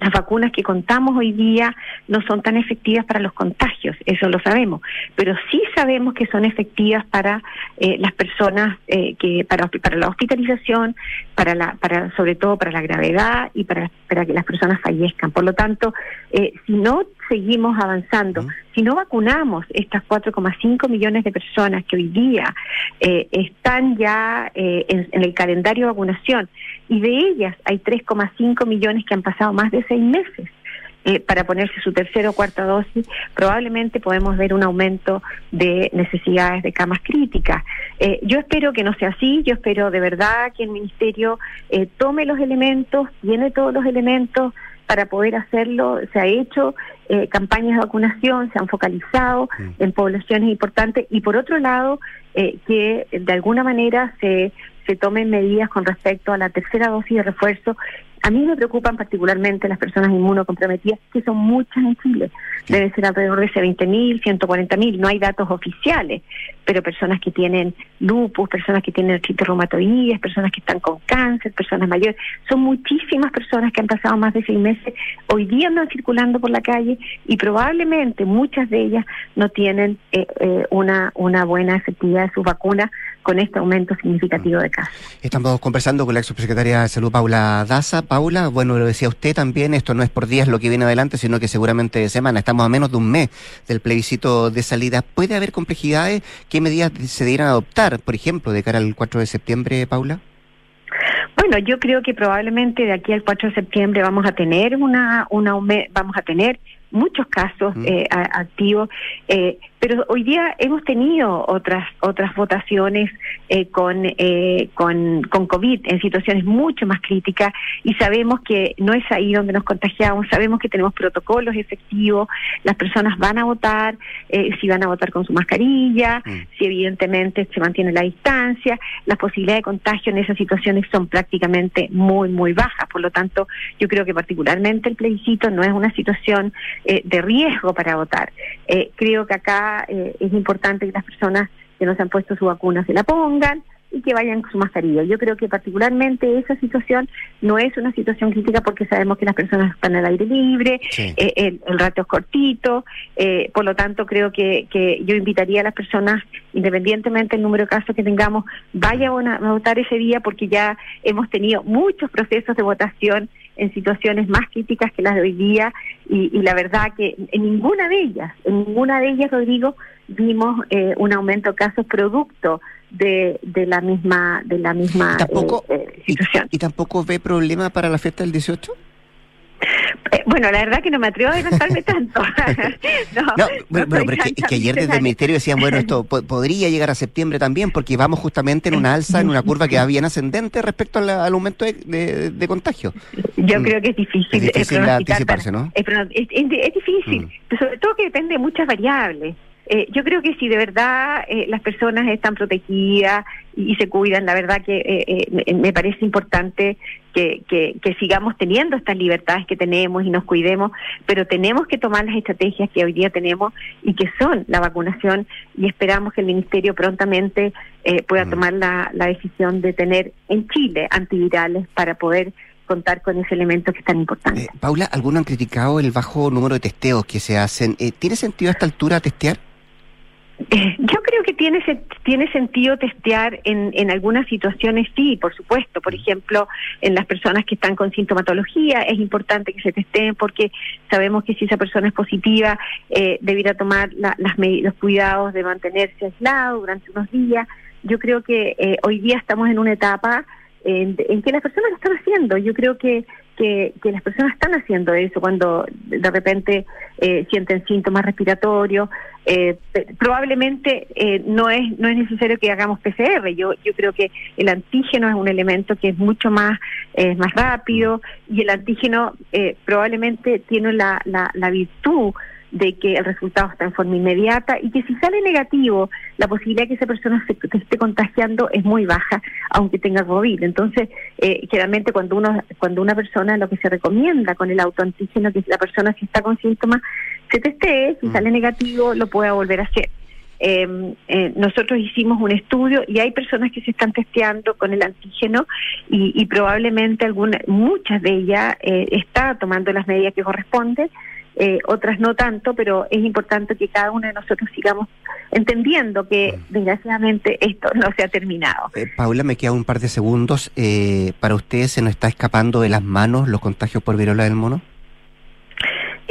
las vacunas que contamos hoy día no son tan efectivas para los contagios, eso lo sabemos, pero sí sabemos que son efectivas para eh, las personas eh, que para para la hospitalización, para la para sobre todo para la gravedad y para para que las personas fallezcan. Por lo tanto, eh, si no seguimos avanzando, si no vacunamos estas 4,5 millones de personas que hoy día están ya en el calendario de vacunación y de ellas hay 3,5 millones que han pasado más de seis meses eh, para ponerse su tercera o cuarta dosis, probablemente podemos ver un aumento de necesidades de camas críticas. Eh, yo espero que no sea así, yo espero de verdad que el Ministerio eh, tome los elementos, tiene todos los elementos para poder hacerlo. Se ha hecho campañas de vacunación, se han focalizado mm. en poblaciones importantes y por otro lado, que de alguna manera se se tomen medidas con respecto a la tercera dosis de refuerzo a mí me preocupan particularmente las personas inmunocomprometidas, que son muchas en Chile. Deben ser alrededor de 20.000, 140.000. No hay datos oficiales, pero personas que tienen lupus, personas que tienen artritis personas que están con cáncer, personas mayores. Son muchísimas personas que han pasado más de seis meses hoy día andan circulando por la calle y probablemente muchas de ellas no tienen eh, eh, una, una buena efectividad de sus vacunas con este aumento significativo de casos. Estamos conversando con la ex subsecretaria de Salud, Paula Daza. Paula, bueno, lo decía usted también, esto no es por días lo que viene adelante, sino que seguramente de semana. Estamos a menos de un mes del plebiscito de salida. ¿Puede haber complejidades? ¿Qué medidas se debieran adoptar, por ejemplo, de cara al 4 de septiembre, Paula? Bueno, yo creo que probablemente de aquí al 4 de septiembre vamos a tener una, una vamos a tener muchos casos eh, activos. Eh, pero hoy día hemos tenido otras otras votaciones eh, con, eh, con, con COVID en situaciones mucho más críticas y sabemos que no es ahí donde nos contagiamos, sabemos que tenemos protocolos efectivos, las personas van a votar, eh, si van a votar con su mascarilla, mm. si evidentemente se mantiene la distancia, las posibilidades de contagio en esas situaciones son prácticamente muy, muy bajas, por lo tanto yo creo que particularmente el plebiscito no es una situación de riesgo para votar. creo que acá eh, es importante que las personas que no se han puesto su vacuna se la pongan y que vayan con su mascarilla. Yo creo que particularmente esa situación no es una situación crítica porque sabemos que las personas están al aire libre, eh, el, el, rato es cortito, eh, por lo tanto creo que, que yo invitaría a las personas, independientemente del número de casos que tengamos, vayan a votar ese día porque ya hemos tenido muchos procesos de votación en situaciones más críticas que las de hoy día y, la verdad que en ninguna de ellas, en ninguna de ellas, Rodrigo, vimos eh, un aumento de casos producto de, de la misma de la misma ¿Tampoco, eh, eh, situación. Y, tampoco ve problema para la fiesta del 18? Eh, bueno, la verdad que no me atrevo a adelantarme tanto. no, bueno, pero es que, ayer desde el Ministerio decían, bueno, esto podría llegar a septiembre también, porque vamos justamente en una alza, en una curva que va bien ascendente respecto al, aumento de, contagio. Yo mm. creo que es difícil. Es difícil anticiparse, ¿no? Es, difícil, mm. sobre todo que depende de muchas variables. Eh, yo creo que si de verdad eh, las personas están protegidas y, se cuidan, la verdad que eh, me parece importante que, que, sigamos teniendo estas libertades que tenemos y nos cuidemos, pero tenemos que tomar las estrategias que hoy día tenemos y que son la vacunación y esperamos que el Ministerio prontamente pueda tomar la, la decisión de tener en Chile antivirales para poder contar con ese elemento que es tan importante. Paula, algunos han criticado el bajo número de testeos que se hacen. ¿Tiene sentido a esta altura testear? Yo creo que tiene, tiene sentido testear en, en algunas situaciones, sí, por supuesto. Por ejemplo, en las personas que están con sintomatología es importante que se testeen porque sabemos que si esa persona es positiva, eh, debiera tomar las los cuidados de mantenerse aislado durante unos días. Yo creo que eh, hoy día estamos en una etapa en, en, que las personas lo están haciendo. Yo creo que que, las personas están haciendo eso cuando de repente eh, sienten síntomas respiratorios. Eh, probablemente eh, no es no es necesario que hagamos PCR. Yo yo creo que el antígeno es un elemento que es mucho más más rápido y el antígeno probablemente tiene la, la, la virtud de que el resultado está en forma inmediata y que si sale negativo, la posibilidad de que esa persona se, esté contagiando es muy baja, aunque tenga COVID. Entonces, eh, generalmente cuando uno, cuando una persona lo que se recomienda con el autoantígeno, que la persona si está con síntomas, se testee, si mm. sale negativo, lo pueda volver a hacer. Em, eh, nosotros hicimos un estudio y hay personas que se están testeando con el antígeno y, probablemente alguna, muchas de ellas eh, está tomando las medidas que corresponden eh, otras no tanto, pero es importante que cada uno de nosotros sigamos entendiendo que desgraciadamente esto no se ha terminado. Eh, Paula, me queda un par de segundos. Eh, ¿Para usted se nos está escapando de las manos los contagios por viruela del mono?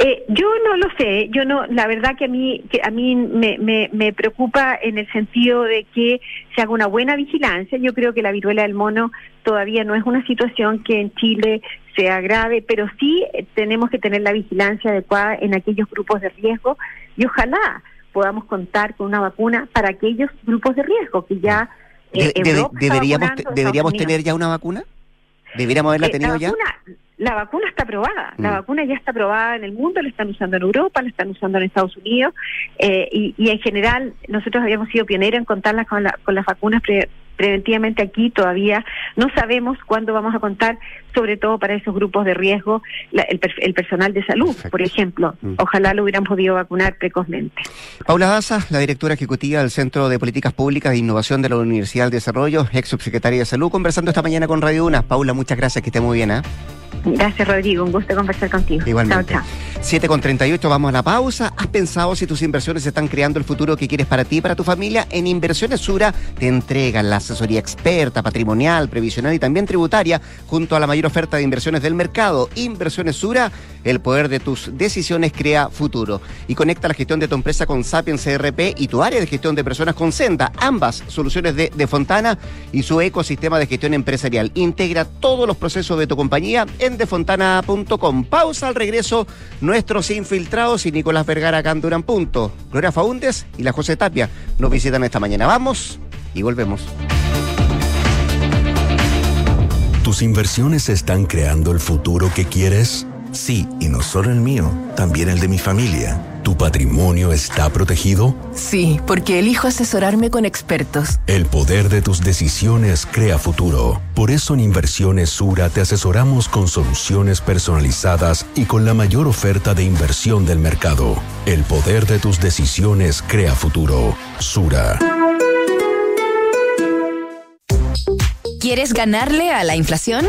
Eh, yo no lo sé, yo no, la verdad que a mí, que a mí me, me, me, preocupa en el sentido de que se haga una buena vigilancia. Yo creo que la viruela del mono todavía no es una situación que en Chile sea grave, pero sí eh, tenemos que tener la vigilancia adecuada en aquellos grupos de riesgo y ojalá podamos contar con una vacuna para aquellos grupos de riesgo que ya eh, deberíamos deberíamos tener ya una vacuna. Deberíamos haberla tenido ya la vacuna está aprobada, la mm. vacuna ya está aprobada en el mundo, la están usando en Europa, la están usando en Estados Unidos eh, y, y, en general nosotros habíamos sido pioneros en contarlas con, la, con las vacunas preventivamente aquí todavía no sabemos cuándo vamos a contar, sobre todo para esos grupos de riesgo, el, personal de salud, por ejemplo. Mm. Ojalá lo hubieran podido vacunar precozmente. Paula Daza, la directora ejecutiva del Centro de Políticas Públicas e Innovación de la Universidad de Desarrollo, ex subsecretaria de Salud, conversando esta mañana con Radio Una. Paula, muchas gracias, que esté muy bien. ¿eh? Gracias, Rodrigo. Un gusto conversar contigo. Igualmente. Chao, chao. 7 con 38, vamos a la pausa. ¿Has pensado si tus inversiones están creando el futuro que quieres para ti y para tu familia? En Inversiones Sura te entregan la asesoría experta, patrimonial, previsional y también tributaria, junto a la mayor oferta de inversiones del mercado. Inversiones Sura, el poder de tus decisiones crea futuro. Y conecta la gestión de tu empresa con Sapiens CRP y tu área de gestión de personas con Senda, ambas soluciones de, de Fontana y su ecosistema de gestión empresarial. Integra todos los procesos de tu compañía en defontana.com. Pausa al regreso nuestros infiltrados y Nicolás Vergara acá en Durán Punto. Gloria Faúndes y la José Tapia nos visitan esta mañana. Vamos y volvemos. ¿Tus inversiones están creando el futuro que quieres? Sí, y no solo el mío, también el de mi familia. ¿Tu patrimonio está protegido? Sí, porque elijo asesorarme con expertos. El poder de tus decisiones crea futuro. Por eso en Inversiones Sura te asesoramos con soluciones personalizadas y con la mayor oferta de inversión del mercado. El poder de tus decisiones crea futuro. Sura. ¿Quieres ganarle a la inflación?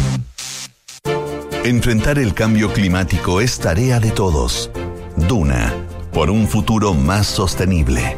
Enfrentar el cambio climático es tarea de todos. Duna, por un futuro más sostenible.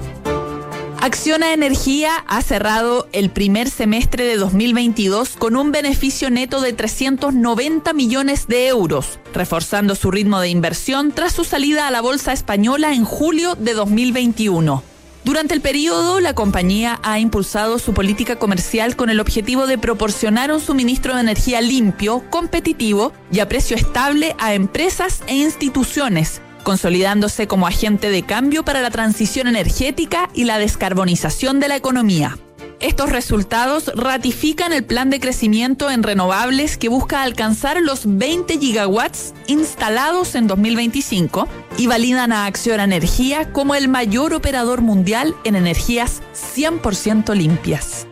Acciona Energía ha cerrado el primer semestre de 2022 con un beneficio neto de 390 millones de euros, reforzando su ritmo de inversión tras su salida a la bolsa española en julio de 2021. Durante el periodo, la compañía ha impulsado su política comercial con el objetivo de proporcionar un suministro de energía limpio, competitivo y a precio estable a empresas e instituciones, consolidándose como agente de cambio para la transición energética y la descarbonización de la economía. Estos resultados ratifican el plan de crecimiento en renovables que busca alcanzar los 20 gigawatts instalados en 2025 y validan a Acciona Energía como el mayor operador mundial en energías 100% limpias.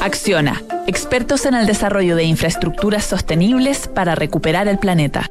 Acciona, expertos en el desarrollo de infraestructuras sostenibles para recuperar el planeta.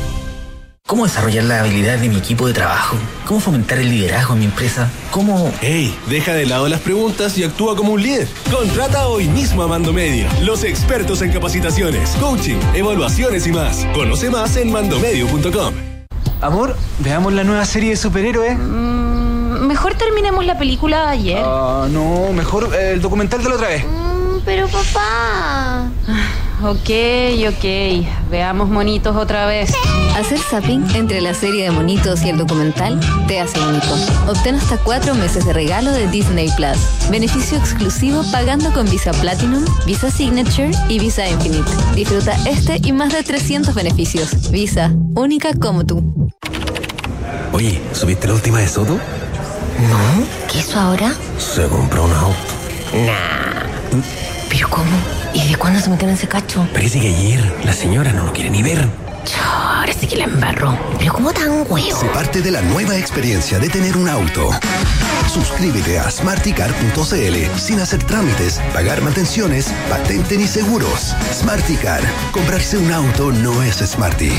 ¿Cómo desarrollar las habilidades de mi equipo de trabajo? ¿Cómo fomentar el liderazgo en mi empresa? ¿Cómo...? ¡Ey! Deja de lado las preguntas y actúa como un líder. Contrata hoy mismo a Mando Medio, los expertos en capacitaciones, coaching, evaluaciones y más. Conoce más en mandomedio.com. Amor, veamos la nueva serie de superhéroes. Mm, mejor terminemos la película de ayer. Ah, no, mejor eh, el documental de la otra vez. Mm, pero papá... Ok, ok. Veamos monitos otra vez. Hacer zapping entre la serie de monitos y el documental te hace único. Obtén hasta cuatro meses de regalo de Disney Plus. Beneficio exclusivo pagando con Visa Platinum, Visa Signature y Visa Infinite. Disfruta este y más de 300 beneficios. Visa, única como tú. Oye, ¿subiste la última de Soto? No, ¿qué hizo ahora? Se compró un auto. Nah. ¿Pero cómo? ¿Y de cuándo se metió en ese cacho? Parece que ayer la señora no lo quiere ni ver. Ahora sí que la embarró. ¿Pero cómo tan huevo? Se parte de la nueva experiencia de tener un auto. Suscríbete a smarticar.cl sin hacer trámites, pagar mantenciones, patente ni seguros. Smarticar. Comprarse un auto no es smarty.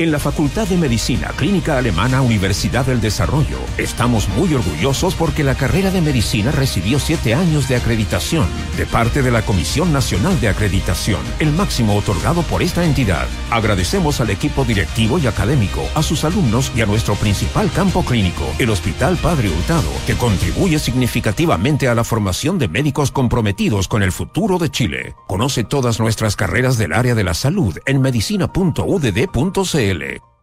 En la Facultad de Medicina Clínica Alemana Universidad del Desarrollo estamos muy orgullosos porque la carrera de medicina recibió siete años de acreditación de parte de la Comisión Nacional de Acreditación, el máximo otorgado por esta entidad. Agradecemos al equipo directivo y académico, a sus alumnos y a nuestro principal campo clínico, el Hospital Padre Hurtado, que contribuye significativamente a la formación de médicos comprometidos con el futuro de Chile. Conoce todas nuestras carreras del área de la salud en medicina.udd.cl. L.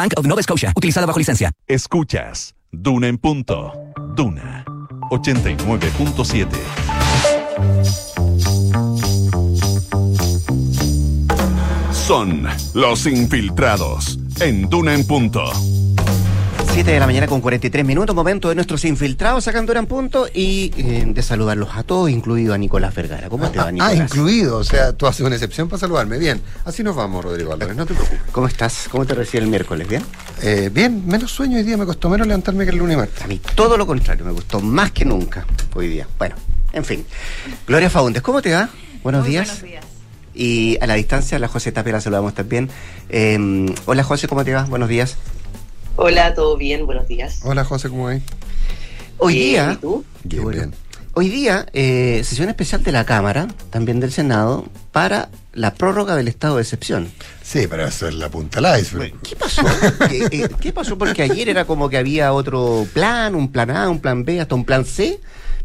Bank of Nova Scotia, utilizada bajo licencia. Escuchas Duna en punto. Duna 89.7. Son los infiltrados en Duna en punto. 7 de la mañana con 43 minutos, momento de nuestros infiltrados sacando en punto y eh, de saludarlos a todos, incluido a Nicolás Vergara. ¿Cómo te va, Ah, Nicolás? incluido, o sea, tú haces una excepción para saludarme. Bien, así nos vamos, Rodrigo Álvarez, no te preocupes. ¿Cómo estás? ¿Cómo te recibe el miércoles? ¿Bien? Eh, bien, menos sueño hoy día, me costó menos levantarme que el lunes y martes. A mí todo lo contrario, me gustó más que nunca hoy día. Bueno, en fin. Gloria Faúndez, ¿cómo te va? Buenos Muy días. buenos días. Y a la distancia, la José Tapia la saludamos también. Eh, hola José, ¿cómo te va? Buenos días. Hola, ¿todo bien? Buenos días. Hola, José, ¿cómo vais? Hoy Bien, día, ¿y tú? Bien, bien. hoy día, eh, sesión especial de la Cámara, también del Senado, para la prórroga del estado de excepción. Sí, pero eso es la punta del iceberg. ¿Qué pasó? ¿Qué, eh, qué pasó? Porque ayer era como que había otro plan, un plan A, un plan B, hasta un plan C,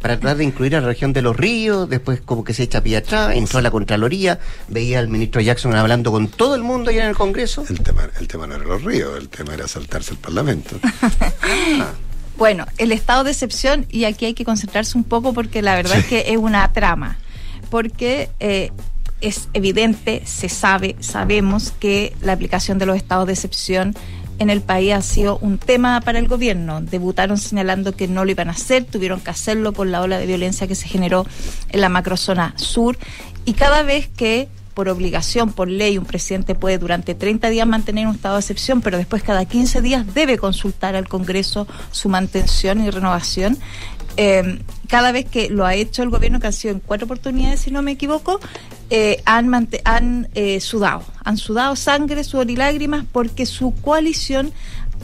para tratar de incluir a la región de los ríos, después como que se echa pie atrás, entró a la Contraloría, veía al ministro Jackson hablando con todo el mundo allá en el Congreso. El tema, el tema no era los ríos, el tema era saltarse el Parlamento. Bueno, el estado de excepción, y aquí hay que concentrarse un poco porque la verdad es que es una trama, porque eh, es evidente, se sabe, sabemos que la aplicación de los estados de excepción en el país ha sido un tema para el gobierno. Debutaron señalando que no lo iban a hacer, tuvieron que hacerlo por la ola de violencia que se generó en la macrozona sur, y cada vez que por obligación, por ley, un presidente puede durante 30 días mantener un estado de excepción, pero después cada 15 días debe consultar al Congreso su mantención y renovación. Eh, cada vez que lo ha hecho el gobierno, que han sido en cuatro oportunidades, si no me equivoco, eh, han, han eh, sudado, han sudado sangre, sudor y lágrimas porque su coalición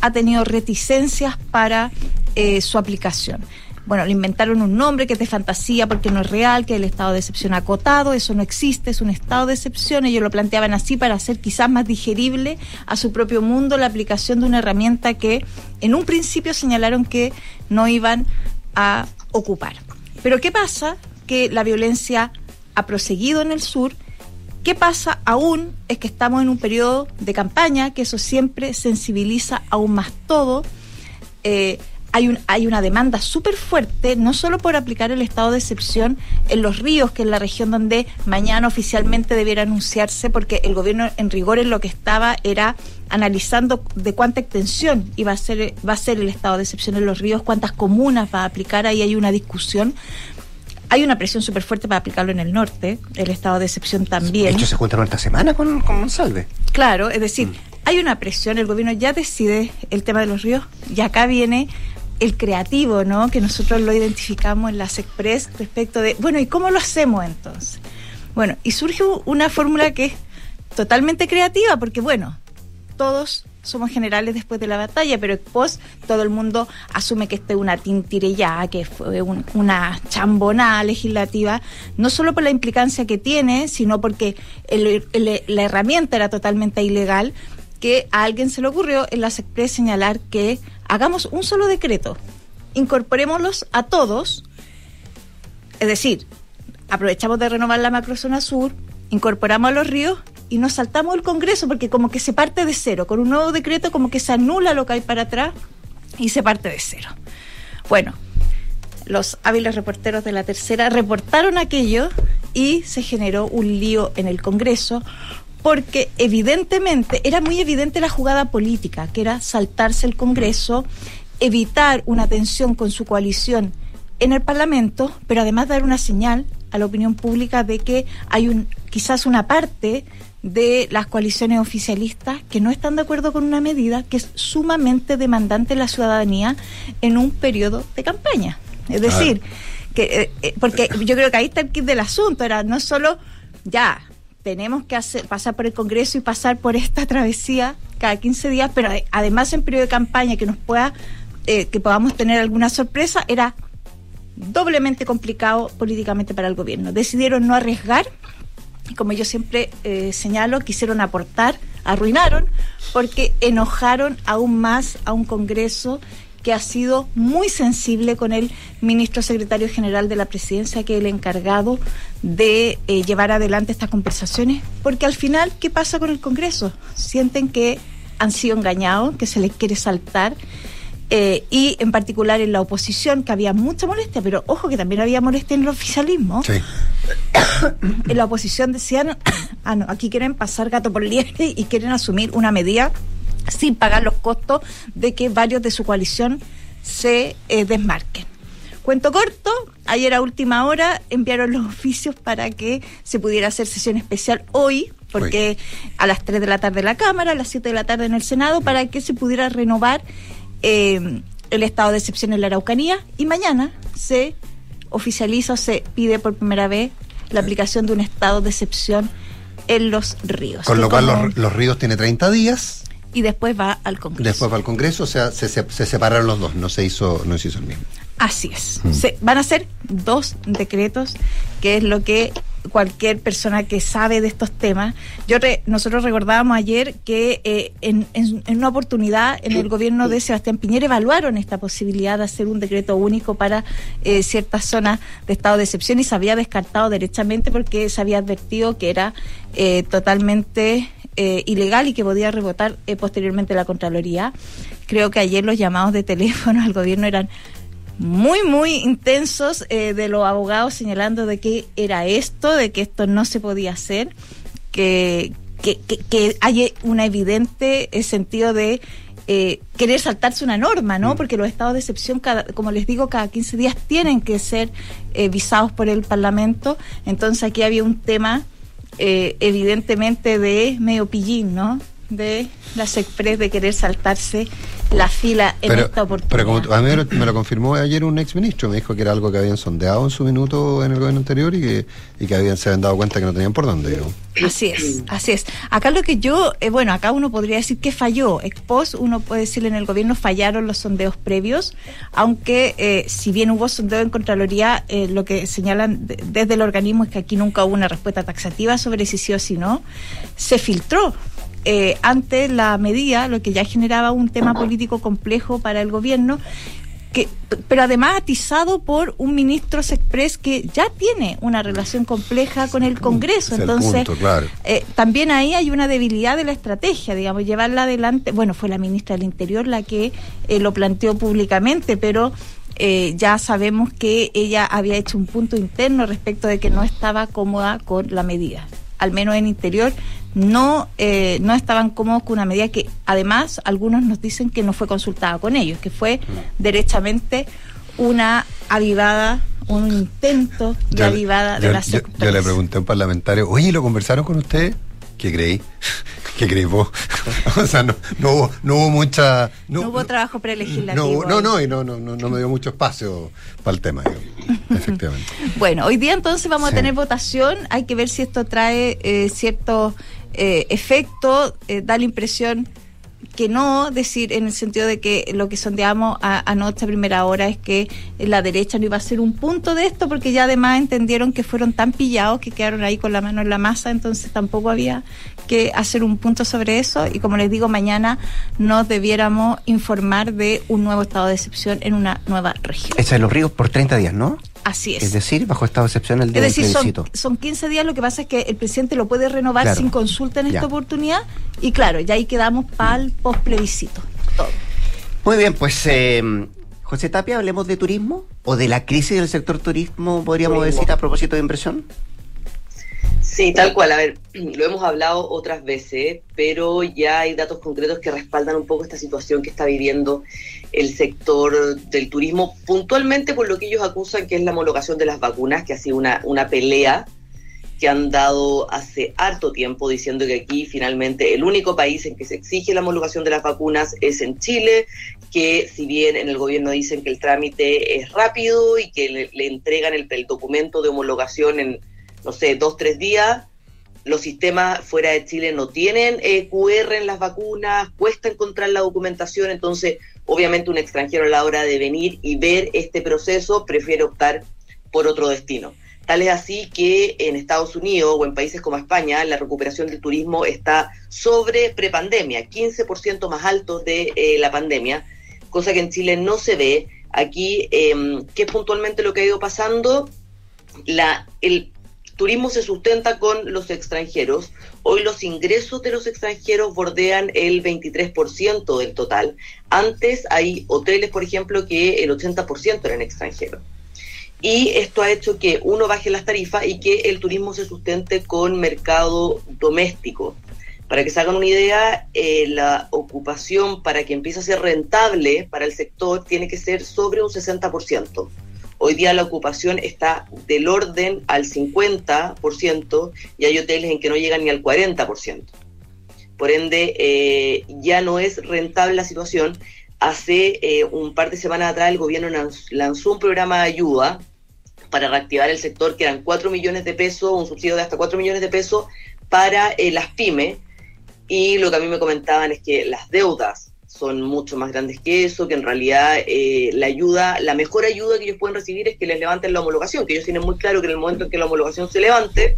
ha tenido reticencias para eh, su aplicación. Bueno, le inventaron un nombre que es de fantasía porque no es real, que el estado de excepción acotado, eso no existe, es un estado de excepción. Ellos lo planteaban así para hacer quizás más digerible a su propio mundo la aplicación de una herramienta que en un principio señalaron que no iban a ocupar. Pero ¿qué pasa? Que la violencia ha proseguido en el sur. ¿Qué pasa aún? Es que estamos en un periodo de campaña, que eso siempre sensibiliza aún más todo. Eh, hay, un, hay una demanda súper fuerte, no solo por aplicar el estado de excepción en los ríos, que es la región donde mañana oficialmente debiera anunciarse, porque el gobierno en rigor en lo que estaba era analizando de cuánta extensión iba a ser, va a ser el estado de excepción en los ríos, cuántas comunas va a aplicar, ahí hay una discusión. Hay una presión súper fuerte para aplicarlo en el norte, el estado de excepción De también. hecho, se juntaron esta semana con, con Monsalve. Claro, es decir, hay una presión, el gobierno ya decide el tema de los ríos y acá viene el creativo, ¿no? Que nosotros lo identificamos en las Express respecto de, bueno, ¿y cómo lo hacemos entonces? Bueno, y surge una fórmula que es totalmente creativa porque, bueno, todos somos generales después de la batalla, pero después todo el mundo asume que esta es una tintirellá, que fue un- una chambonada legislativa, no solo por la implicancia que tiene, sino porque la herramienta era totalmente ilegal, que a alguien se le ocurrió en las Express señalar que hagamos un solo decreto, incorporémoslos a todos, es decir, aprovechamos de renovar la macrozona sur, incorporamos a los ríos y nos saltamos el Congreso porque como que se parte de cero. Con un nuevo decreto como que se anula lo que hay para atrás y se parte de cero. Bueno, los hábiles reporteros de la tercera reportaron aquello y se generó un lío en el Congreso porque evidentemente era muy evidente la jugada política, que era saltarse el Congreso, evitar una tensión con su coalición en el Parlamento, pero además dar una señal a la opinión pública de que hay un quizás una parte de las coaliciones oficialistas que no están de acuerdo con una medida que es sumamente demandante la ciudadanía en un periodo de campaña. Es decir, que eh, eh, porque yo creo que ahí está el kit del asunto, era no solo ya tenemos que hacer, pasar por el Congreso y pasar por esta travesía cada 15 días, pero ade- además en periodo de campaña que nos pueda, eh, que podamos tener alguna sorpresa, era doblemente complicado políticamente para el gobierno. Decidieron no arriesgar como yo siempre eh, señalo, quisieron aportar, arruinaron, porque enojaron aún más a un Congreso que ha sido muy sensible con el ministro secretario general de la presidencia, que es el encargado de eh, llevar adelante estas conversaciones, porque al final, ¿qué pasa con el Congreso? Sienten que han sido engañados, que se les quiere saltar. Eh, y en particular en la oposición, que había mucha molestia, pero ojo que también había molestia en el oficialismo Sí. en la oposición decían, ah, no, aquí quieren pasar gato por liebre y quieren asumir una medida sin pagar los costos de que varios de su coalición se eh, desmarquen. Cuento corto, ayer a última hora enviaron los oficios para que se pudiera hacer sesión especial hoy, porque a las 3 de la tarde en la Cámara, a las 7 de la tarde en el Senado, para que se pudiera renovar eh, el estado de excepción en la Araucanía y mañana se oficializa o se pide por primera vez la aplicación de un estado de excepción en los ríos. Con lo cual los, los ríos tiene 30 días, y después va al Congreso. después va al Congreso, o sea, se, se- se separaron los dos, no se hizo, no se hizo el mismo. Así es. Mm. Se- van a ser dos decretos, que es lo que cualquier persona que sabe de estos temas. Yo re- nosotros recordábamos ayer que eh, en, en- en una oportunidad en el gobierno de Sebastián Piñera evaluaron esta posibilidad de hacer un decreto único para eh, ciertas zonas de estado de excepción y se había descartado derechamente porque se había advertido que era eh, totalmente eh, ilegal y que podía rebotar eh, posteriormente la Contraloría. Creo que ayer los llamados de teléfono al gobierno eran muy, muy intensos eh, de los abogados señalando de que era esto, de que esto no se podía hacer, que, que, que, que hay una evidente eh, sentido de eh, querer saltarse una norma, ¿no? Porque los estados de excepción, cada, como les digo, cada 15 días tienen que ser eh, visados por el Parlamento. Entonces aquí había un tema eh, evidentemente de medio pillín, ¿no? De las Express de querer saltarse la fila en Pero, esta oportunidad. pero como a mí me lo, me lo confirmó ayer un ex ministro, me dijo que era algo que habían sondeado en su minuto en el gobierno anterior y que, y que habían, se habían dado cuenta que no tenían por dónde. digamos. Así es, así es. Acá lo que yo, eh, bueno, acá uno podría decir que falló. Ex post, uno puede decirle en el gobierno fallaron los sondeos previos, aunque eh, si bien hubo sondeo en Contraloría, eh, lo que señalan de- desde el organismo es que aquí nunca hubo una respuesta taxativa sobre si sí o si no. Se filtró eh, ante la medida, lo que ya generaba un tema político complejo para el gobierno, que, pero además atizado por un ministro Express que ya tiene una relación compleja con el Congreso. Es el Entonces, punto, claro. eh, también ahí hay una debilidad de la estrategia, digamos, llevarla adelante. Bueno, fue la ministra del Interior la que eh, lo planteó públicamente, pero eh, ya sabemos que ella había hecho un punto interno respecto de que no estaba cómoda con la medida. Al menos en Interior no, eh, no estaban cómodos con una medida que además algunos nos dicen que no fue consultada con ellos, que fue derechamente una avivada, un intento de Yo- avivada de yo- la yo, yo le pregunté a un parlamentario, oye, ¿y ¿lo conversaron con usted? ¿Qué creí? ¿Qué creí vos? o sea, no, no, hubo, no hubo mucha... No, No, hubo trabajo no, prelegislativo. no, no, y no, no, no, no me dio mucho espacio para el tema, digamos. efectivamente. Bueno, hoy día entonces vamos Sí. a tener votación. Hay que ver si esto trae eh, cierto eh, efecto. Eh, da la impresión que no, decir en el sentido de que lo que sondeamos a- anoche a primera hora es que la derecha no iba a ser un punto de esto, porque ya además entendieron que fueron tan pillados que quedaron ahí con la mano en la masa, entonces tampoco había que hacer un punto sobre eso. Y como les digo, mañana nos debiéramos informar de un nuevo estado de excepción en una nueva región. Echa de los ríos por 30 días, ¿no? Así es. Es decir, bajo estado de excepción el Es día del decir, son, plebiscito. son 15 días, lo que pasa es que el presidente lo puede renovar Claro. sin consulta en esta oportunidad y claro, ya ahí quedamos para el postplebiscito. Todo. Muy bien, pues eh, José Tapia, hablemos de turismo o de la crisis del sector turismo, podríamos Turismo. decir, a propósito de inversión. Sí, tal cual. A ver, lo hemos hablado otras veces, pero ya hay datos concretos que respaldan un poco esta situación que está viviendo el sector del turismo, puntualmente por lo que ellos acusan que es la homologación de las vacunas, que ha sido una, una pelea que han dado hace harto tiempo diciendo que aquí finalmente el único país en que se exige la homologación de las vacunas es en Chile, que si bien en el gobierno dicen que el trámite es rápido y que le, le entregan el, el documento de homologación en, no sé, dos, tres días, los sistemas fuera de Chile no tienen eh, QR en las vacunas, cuesta encontrar la documentación, entonces obviamente un extranjero a la hora de venir y ver este proceso prefiere optar por otro destino. Tal es así que en Estados Unidos o en países como España la recuperación del turismo está sobre prepandemia, 15% más alto de eh, la pandemia, cosa que en Chile no se ve. Aquí, eh, ¿qué es puntualmente lo que ha ido pasando? La, el turismo se sustenta con los extranjeros. Hoy los ingresos de los extranjeros bordean el 23% del total. Antes hay hoteles, por ejemplo, que el 80% eran extranjeros. Y esto ha hecho que uno baje las tarifas y que el turismo se sustente con mercado doméstico. Para que se hagan una idea, eh, la ocupación para que empiece a ser rentable para el sector tiene que ser sobre un 60%. Hoy día la ocupación está del orden al 50% y hay hoteles en que no llegan ni al 40%. Por ende, eh, ya no es rentable la situación. Hace eh, un par de semanas atrás el gobierno lanzó un programa de ayuda para reactivar el sector, que eran 4 millones de pesos, un subsidio de hasta 4 millones de pesos para eh, las pymes. Y lo que a mí me comentaban es que las deudas son mucho más grandes que eso, que en realidad eh, la ayuda, la mejor ayuda que ellos pueden recibir es que les levanten la homologación, que ellos tienen muy claro que en el momento en que la homologación se levante,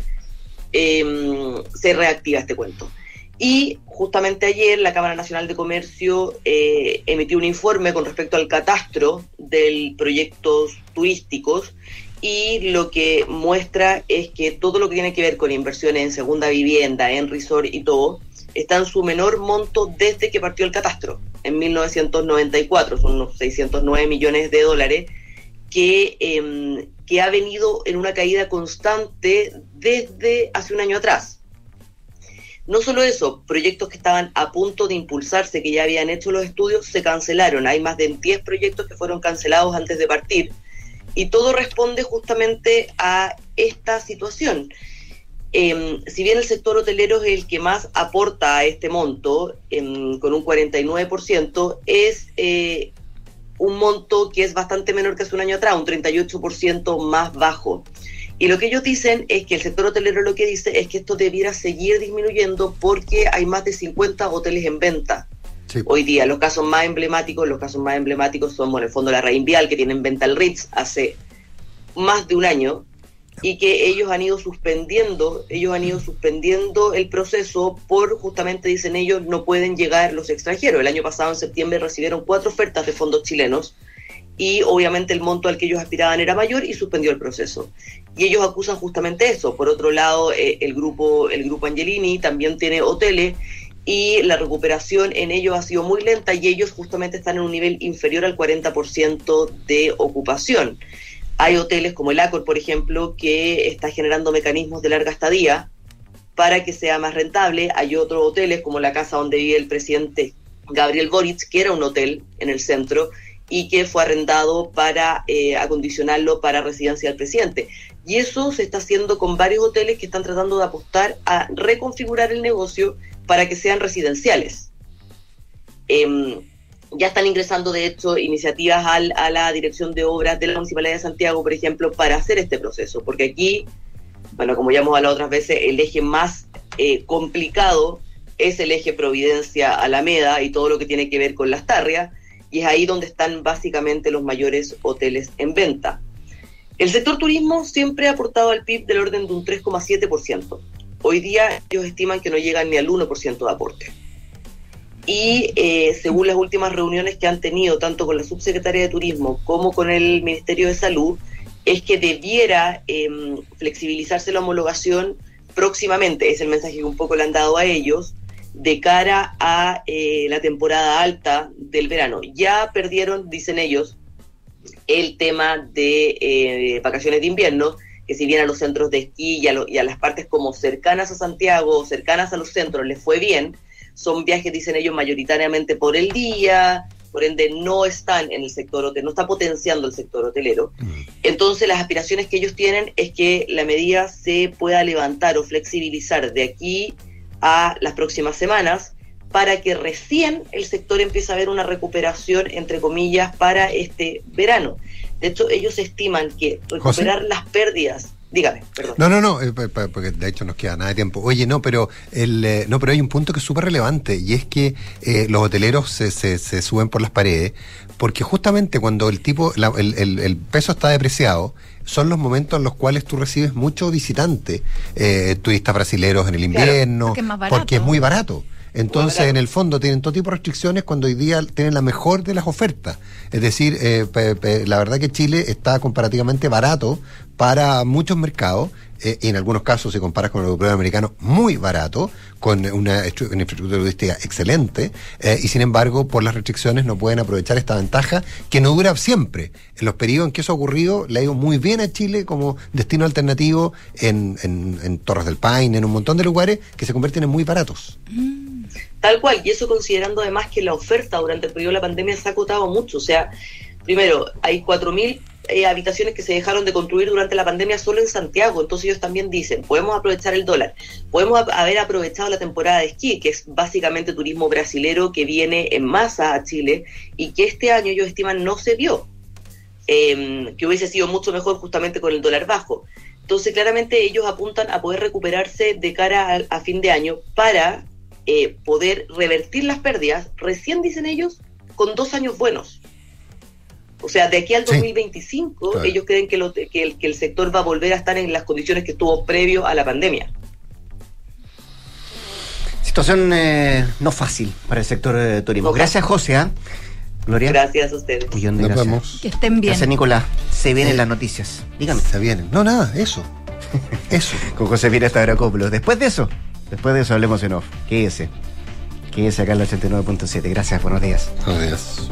em, se reactiva este cuento. Y justamente ayer la Cámara Nacional de Comercio eh, emitió un informe con respecto al catastro de proyectos turísticos y lo que muestra es que todo lo que tiene que ver con inversiones en segunda vivienda, en resort y todo, está en su menor monto desde que partió el catastro, en 1994, son unos 609 millones de dólares, que, em, que ha venido en una caída constante desde hace un año atrás. No solo eso, proyectos que estaban a punto de impulsarse, que ya habían hecho los estudios, se cancelaron. Hay más de 10 proyectos que fueron cancelados antes de partir y todo responde justamente a esta situación. Em, si bien el sector hotelero es el que más aporta a este monto, em, con un 49%, es eh, un monto que es bastante menor que hace un año atrás, un 38% más bajo. Y lo que ellos dicen es que el sector hotelero lo que dice es que esto debiera seguir disminuyendo porque hay más de 50 hoteles en venta. Hoy día los casos más emblemáticos, los casos más emblemáticos son, bueno, el fondo de la Rein Vial, que tienen venta el Ritz hace más de un año, y que ellos han ido suspendiendo, ellos han ido suspendiendo el proceso por justamente dicen ellos no pueden llegar los extranjeros. El año pasado en septiembre recibieron cuatro ofertas de fondos chilenos y obviamente el monto al que ellos aspiraban era mayor y suspendió el proceso. Y ellos acusan justamente eso. Por otro lado, eh, el grupo el grupo Angelini también tiene hoteles y la recuperación en ellos ha sido muy lenta y ellos justamente están en un nivel inferior al 40% de ocupación. Hay hoteles como el Acor, por ejemplo, que está generando mecanismos de larga estadía para que sea más rentable. Hay otros hoteles como la casa donde vive el presidente Gabriel Boric, que era un hotel en el centro y que fue arrendado para eh, acondicionarlo para residencia del presidente. Y eso se está haciendo con varios hoteles que están tratando de apostar a reconfigurar el negocio para que sean residenciales. Em, ya están ingresando, de hecho, iniciativas al, a la dirección de obras de la Municipalidad de Santiago, por ejemplo, para hacer este proceso, porque aquí, bueno, como ya hemos hablado otras veces, el eje más eh, complicado es el eje Providencia-Alameda y todo lo que tiene que ver con las tarrias, y es ahí donde están básicamente los mayores hoteles en venta. El sector turismo siempre ha aportado al PIB del orden de un 3,7%. Hoy día ellos estiman que no llegan ni al 1% de aporte. Y eh, según las últimas reuniones que han tenido, tanto con la subsecretaria de Turismo como con el Ministerio de Salud, es que debiera em, flexibilizarse la homologación próximamente, es el mensaje que un poco le han dado a ellos, de cara a eh, la temporada alta del verano. Ya perdieron, dicen ellos, el tema de eh, vacaciones de invierno, que si bien a los centros de esquí y a, las partes como cercanas a Santiago, cercanas a los centros, les fue bien, son viajes, dicen ellos, mayoritariamente por el día, por ende no están en el sector hotelero, no está potenciando el sector hotelero. Mm. Entonces las aspiraciones que ellos tienen es que la medida se pueda levantar o flexibilizar de aquí a las próximas semanas para que recién el sector empiece a ver una recuperación, entre comillas, para este verano. De hecho, ellos estiman que recuperar las pérdidas Dígame, perdón. No, no, no, eh, porque de hecho nos queda nada de tiempo. Oye, no, pero el, eh, no, pero hay un punto que es súper relevante y es que eh, los hoteleros se, se, se suben por las paredes porque justamente cuando el tipo, la- el, el- el peso está depreciado, son los momentos en los cuales tú recibes muchos visitantes, eh, turistas brasileros en el Claro, invierno, porque es porque es muy barato. Entonces, en el fondo, tienen todo tipo de restricciones cuando hoy día tienen la mejor de las ofertas. Es decir, eh, pe- pe- la verdad que Chile está comparativamente barato para muchos mercados, eh, en algunos casos, si comparas con el europeo americano, muy barato, con una, una infraestructura turística excelente, eh, y sin embargo, por las restricciones no pueden aprovechar esta ventaja que no dura siempre. En los periodos en que eso ha ocurrido, le ha ido muy bien a Chile como destino alternativo en, en- en Torres del Paine, en un montón de lugares que se convierten en muy baratos. Tal cual, y eso considerando además que la oferta durante el periodo de la pandemia se ha acotado mucho. O sea, primero, hay 4.000 eh, habitaciones que se dejaron de construir durante la pandemia solo en Santiago. Entonces ellos también dicen, podemos aprovechar el dólar, podemos haber aprovechado la temporada de esquí, que es básicamente turismo brasilero que viene en masa a Chile y que este año ellos estiman no se vio. eh, que hubiese sido mucho mejor justamente con el dólar bajo. Entonces, claramente ellos apuntan a poder recuperarse de cara a, a fin de año para eh, poder revertir las pérdidas, recién dicen ellos, con dos años buenos. O sea, de aquí al Sí. 2025, Claro. ellos creen que, lo- que el, que el sector va a volver a estar en las condiciones que estuvo previo a la pandemia. Situación eh, no fácil para el sector de turismo. Gracias, José. ¿ah? Gloria. Gracias a ustedes. Nos gracias. vemos. Que estén bien. Gracias, Nicolás. Se vienen las noticias. Dígame. Se vienen. No, nada, eso. Eso. Con Josefina Stavrakopoulos. Después de eso, después de eso hablemos en off. Quédese. Quédese acá en el 89.7. Gracias, buenos días. Buenos días.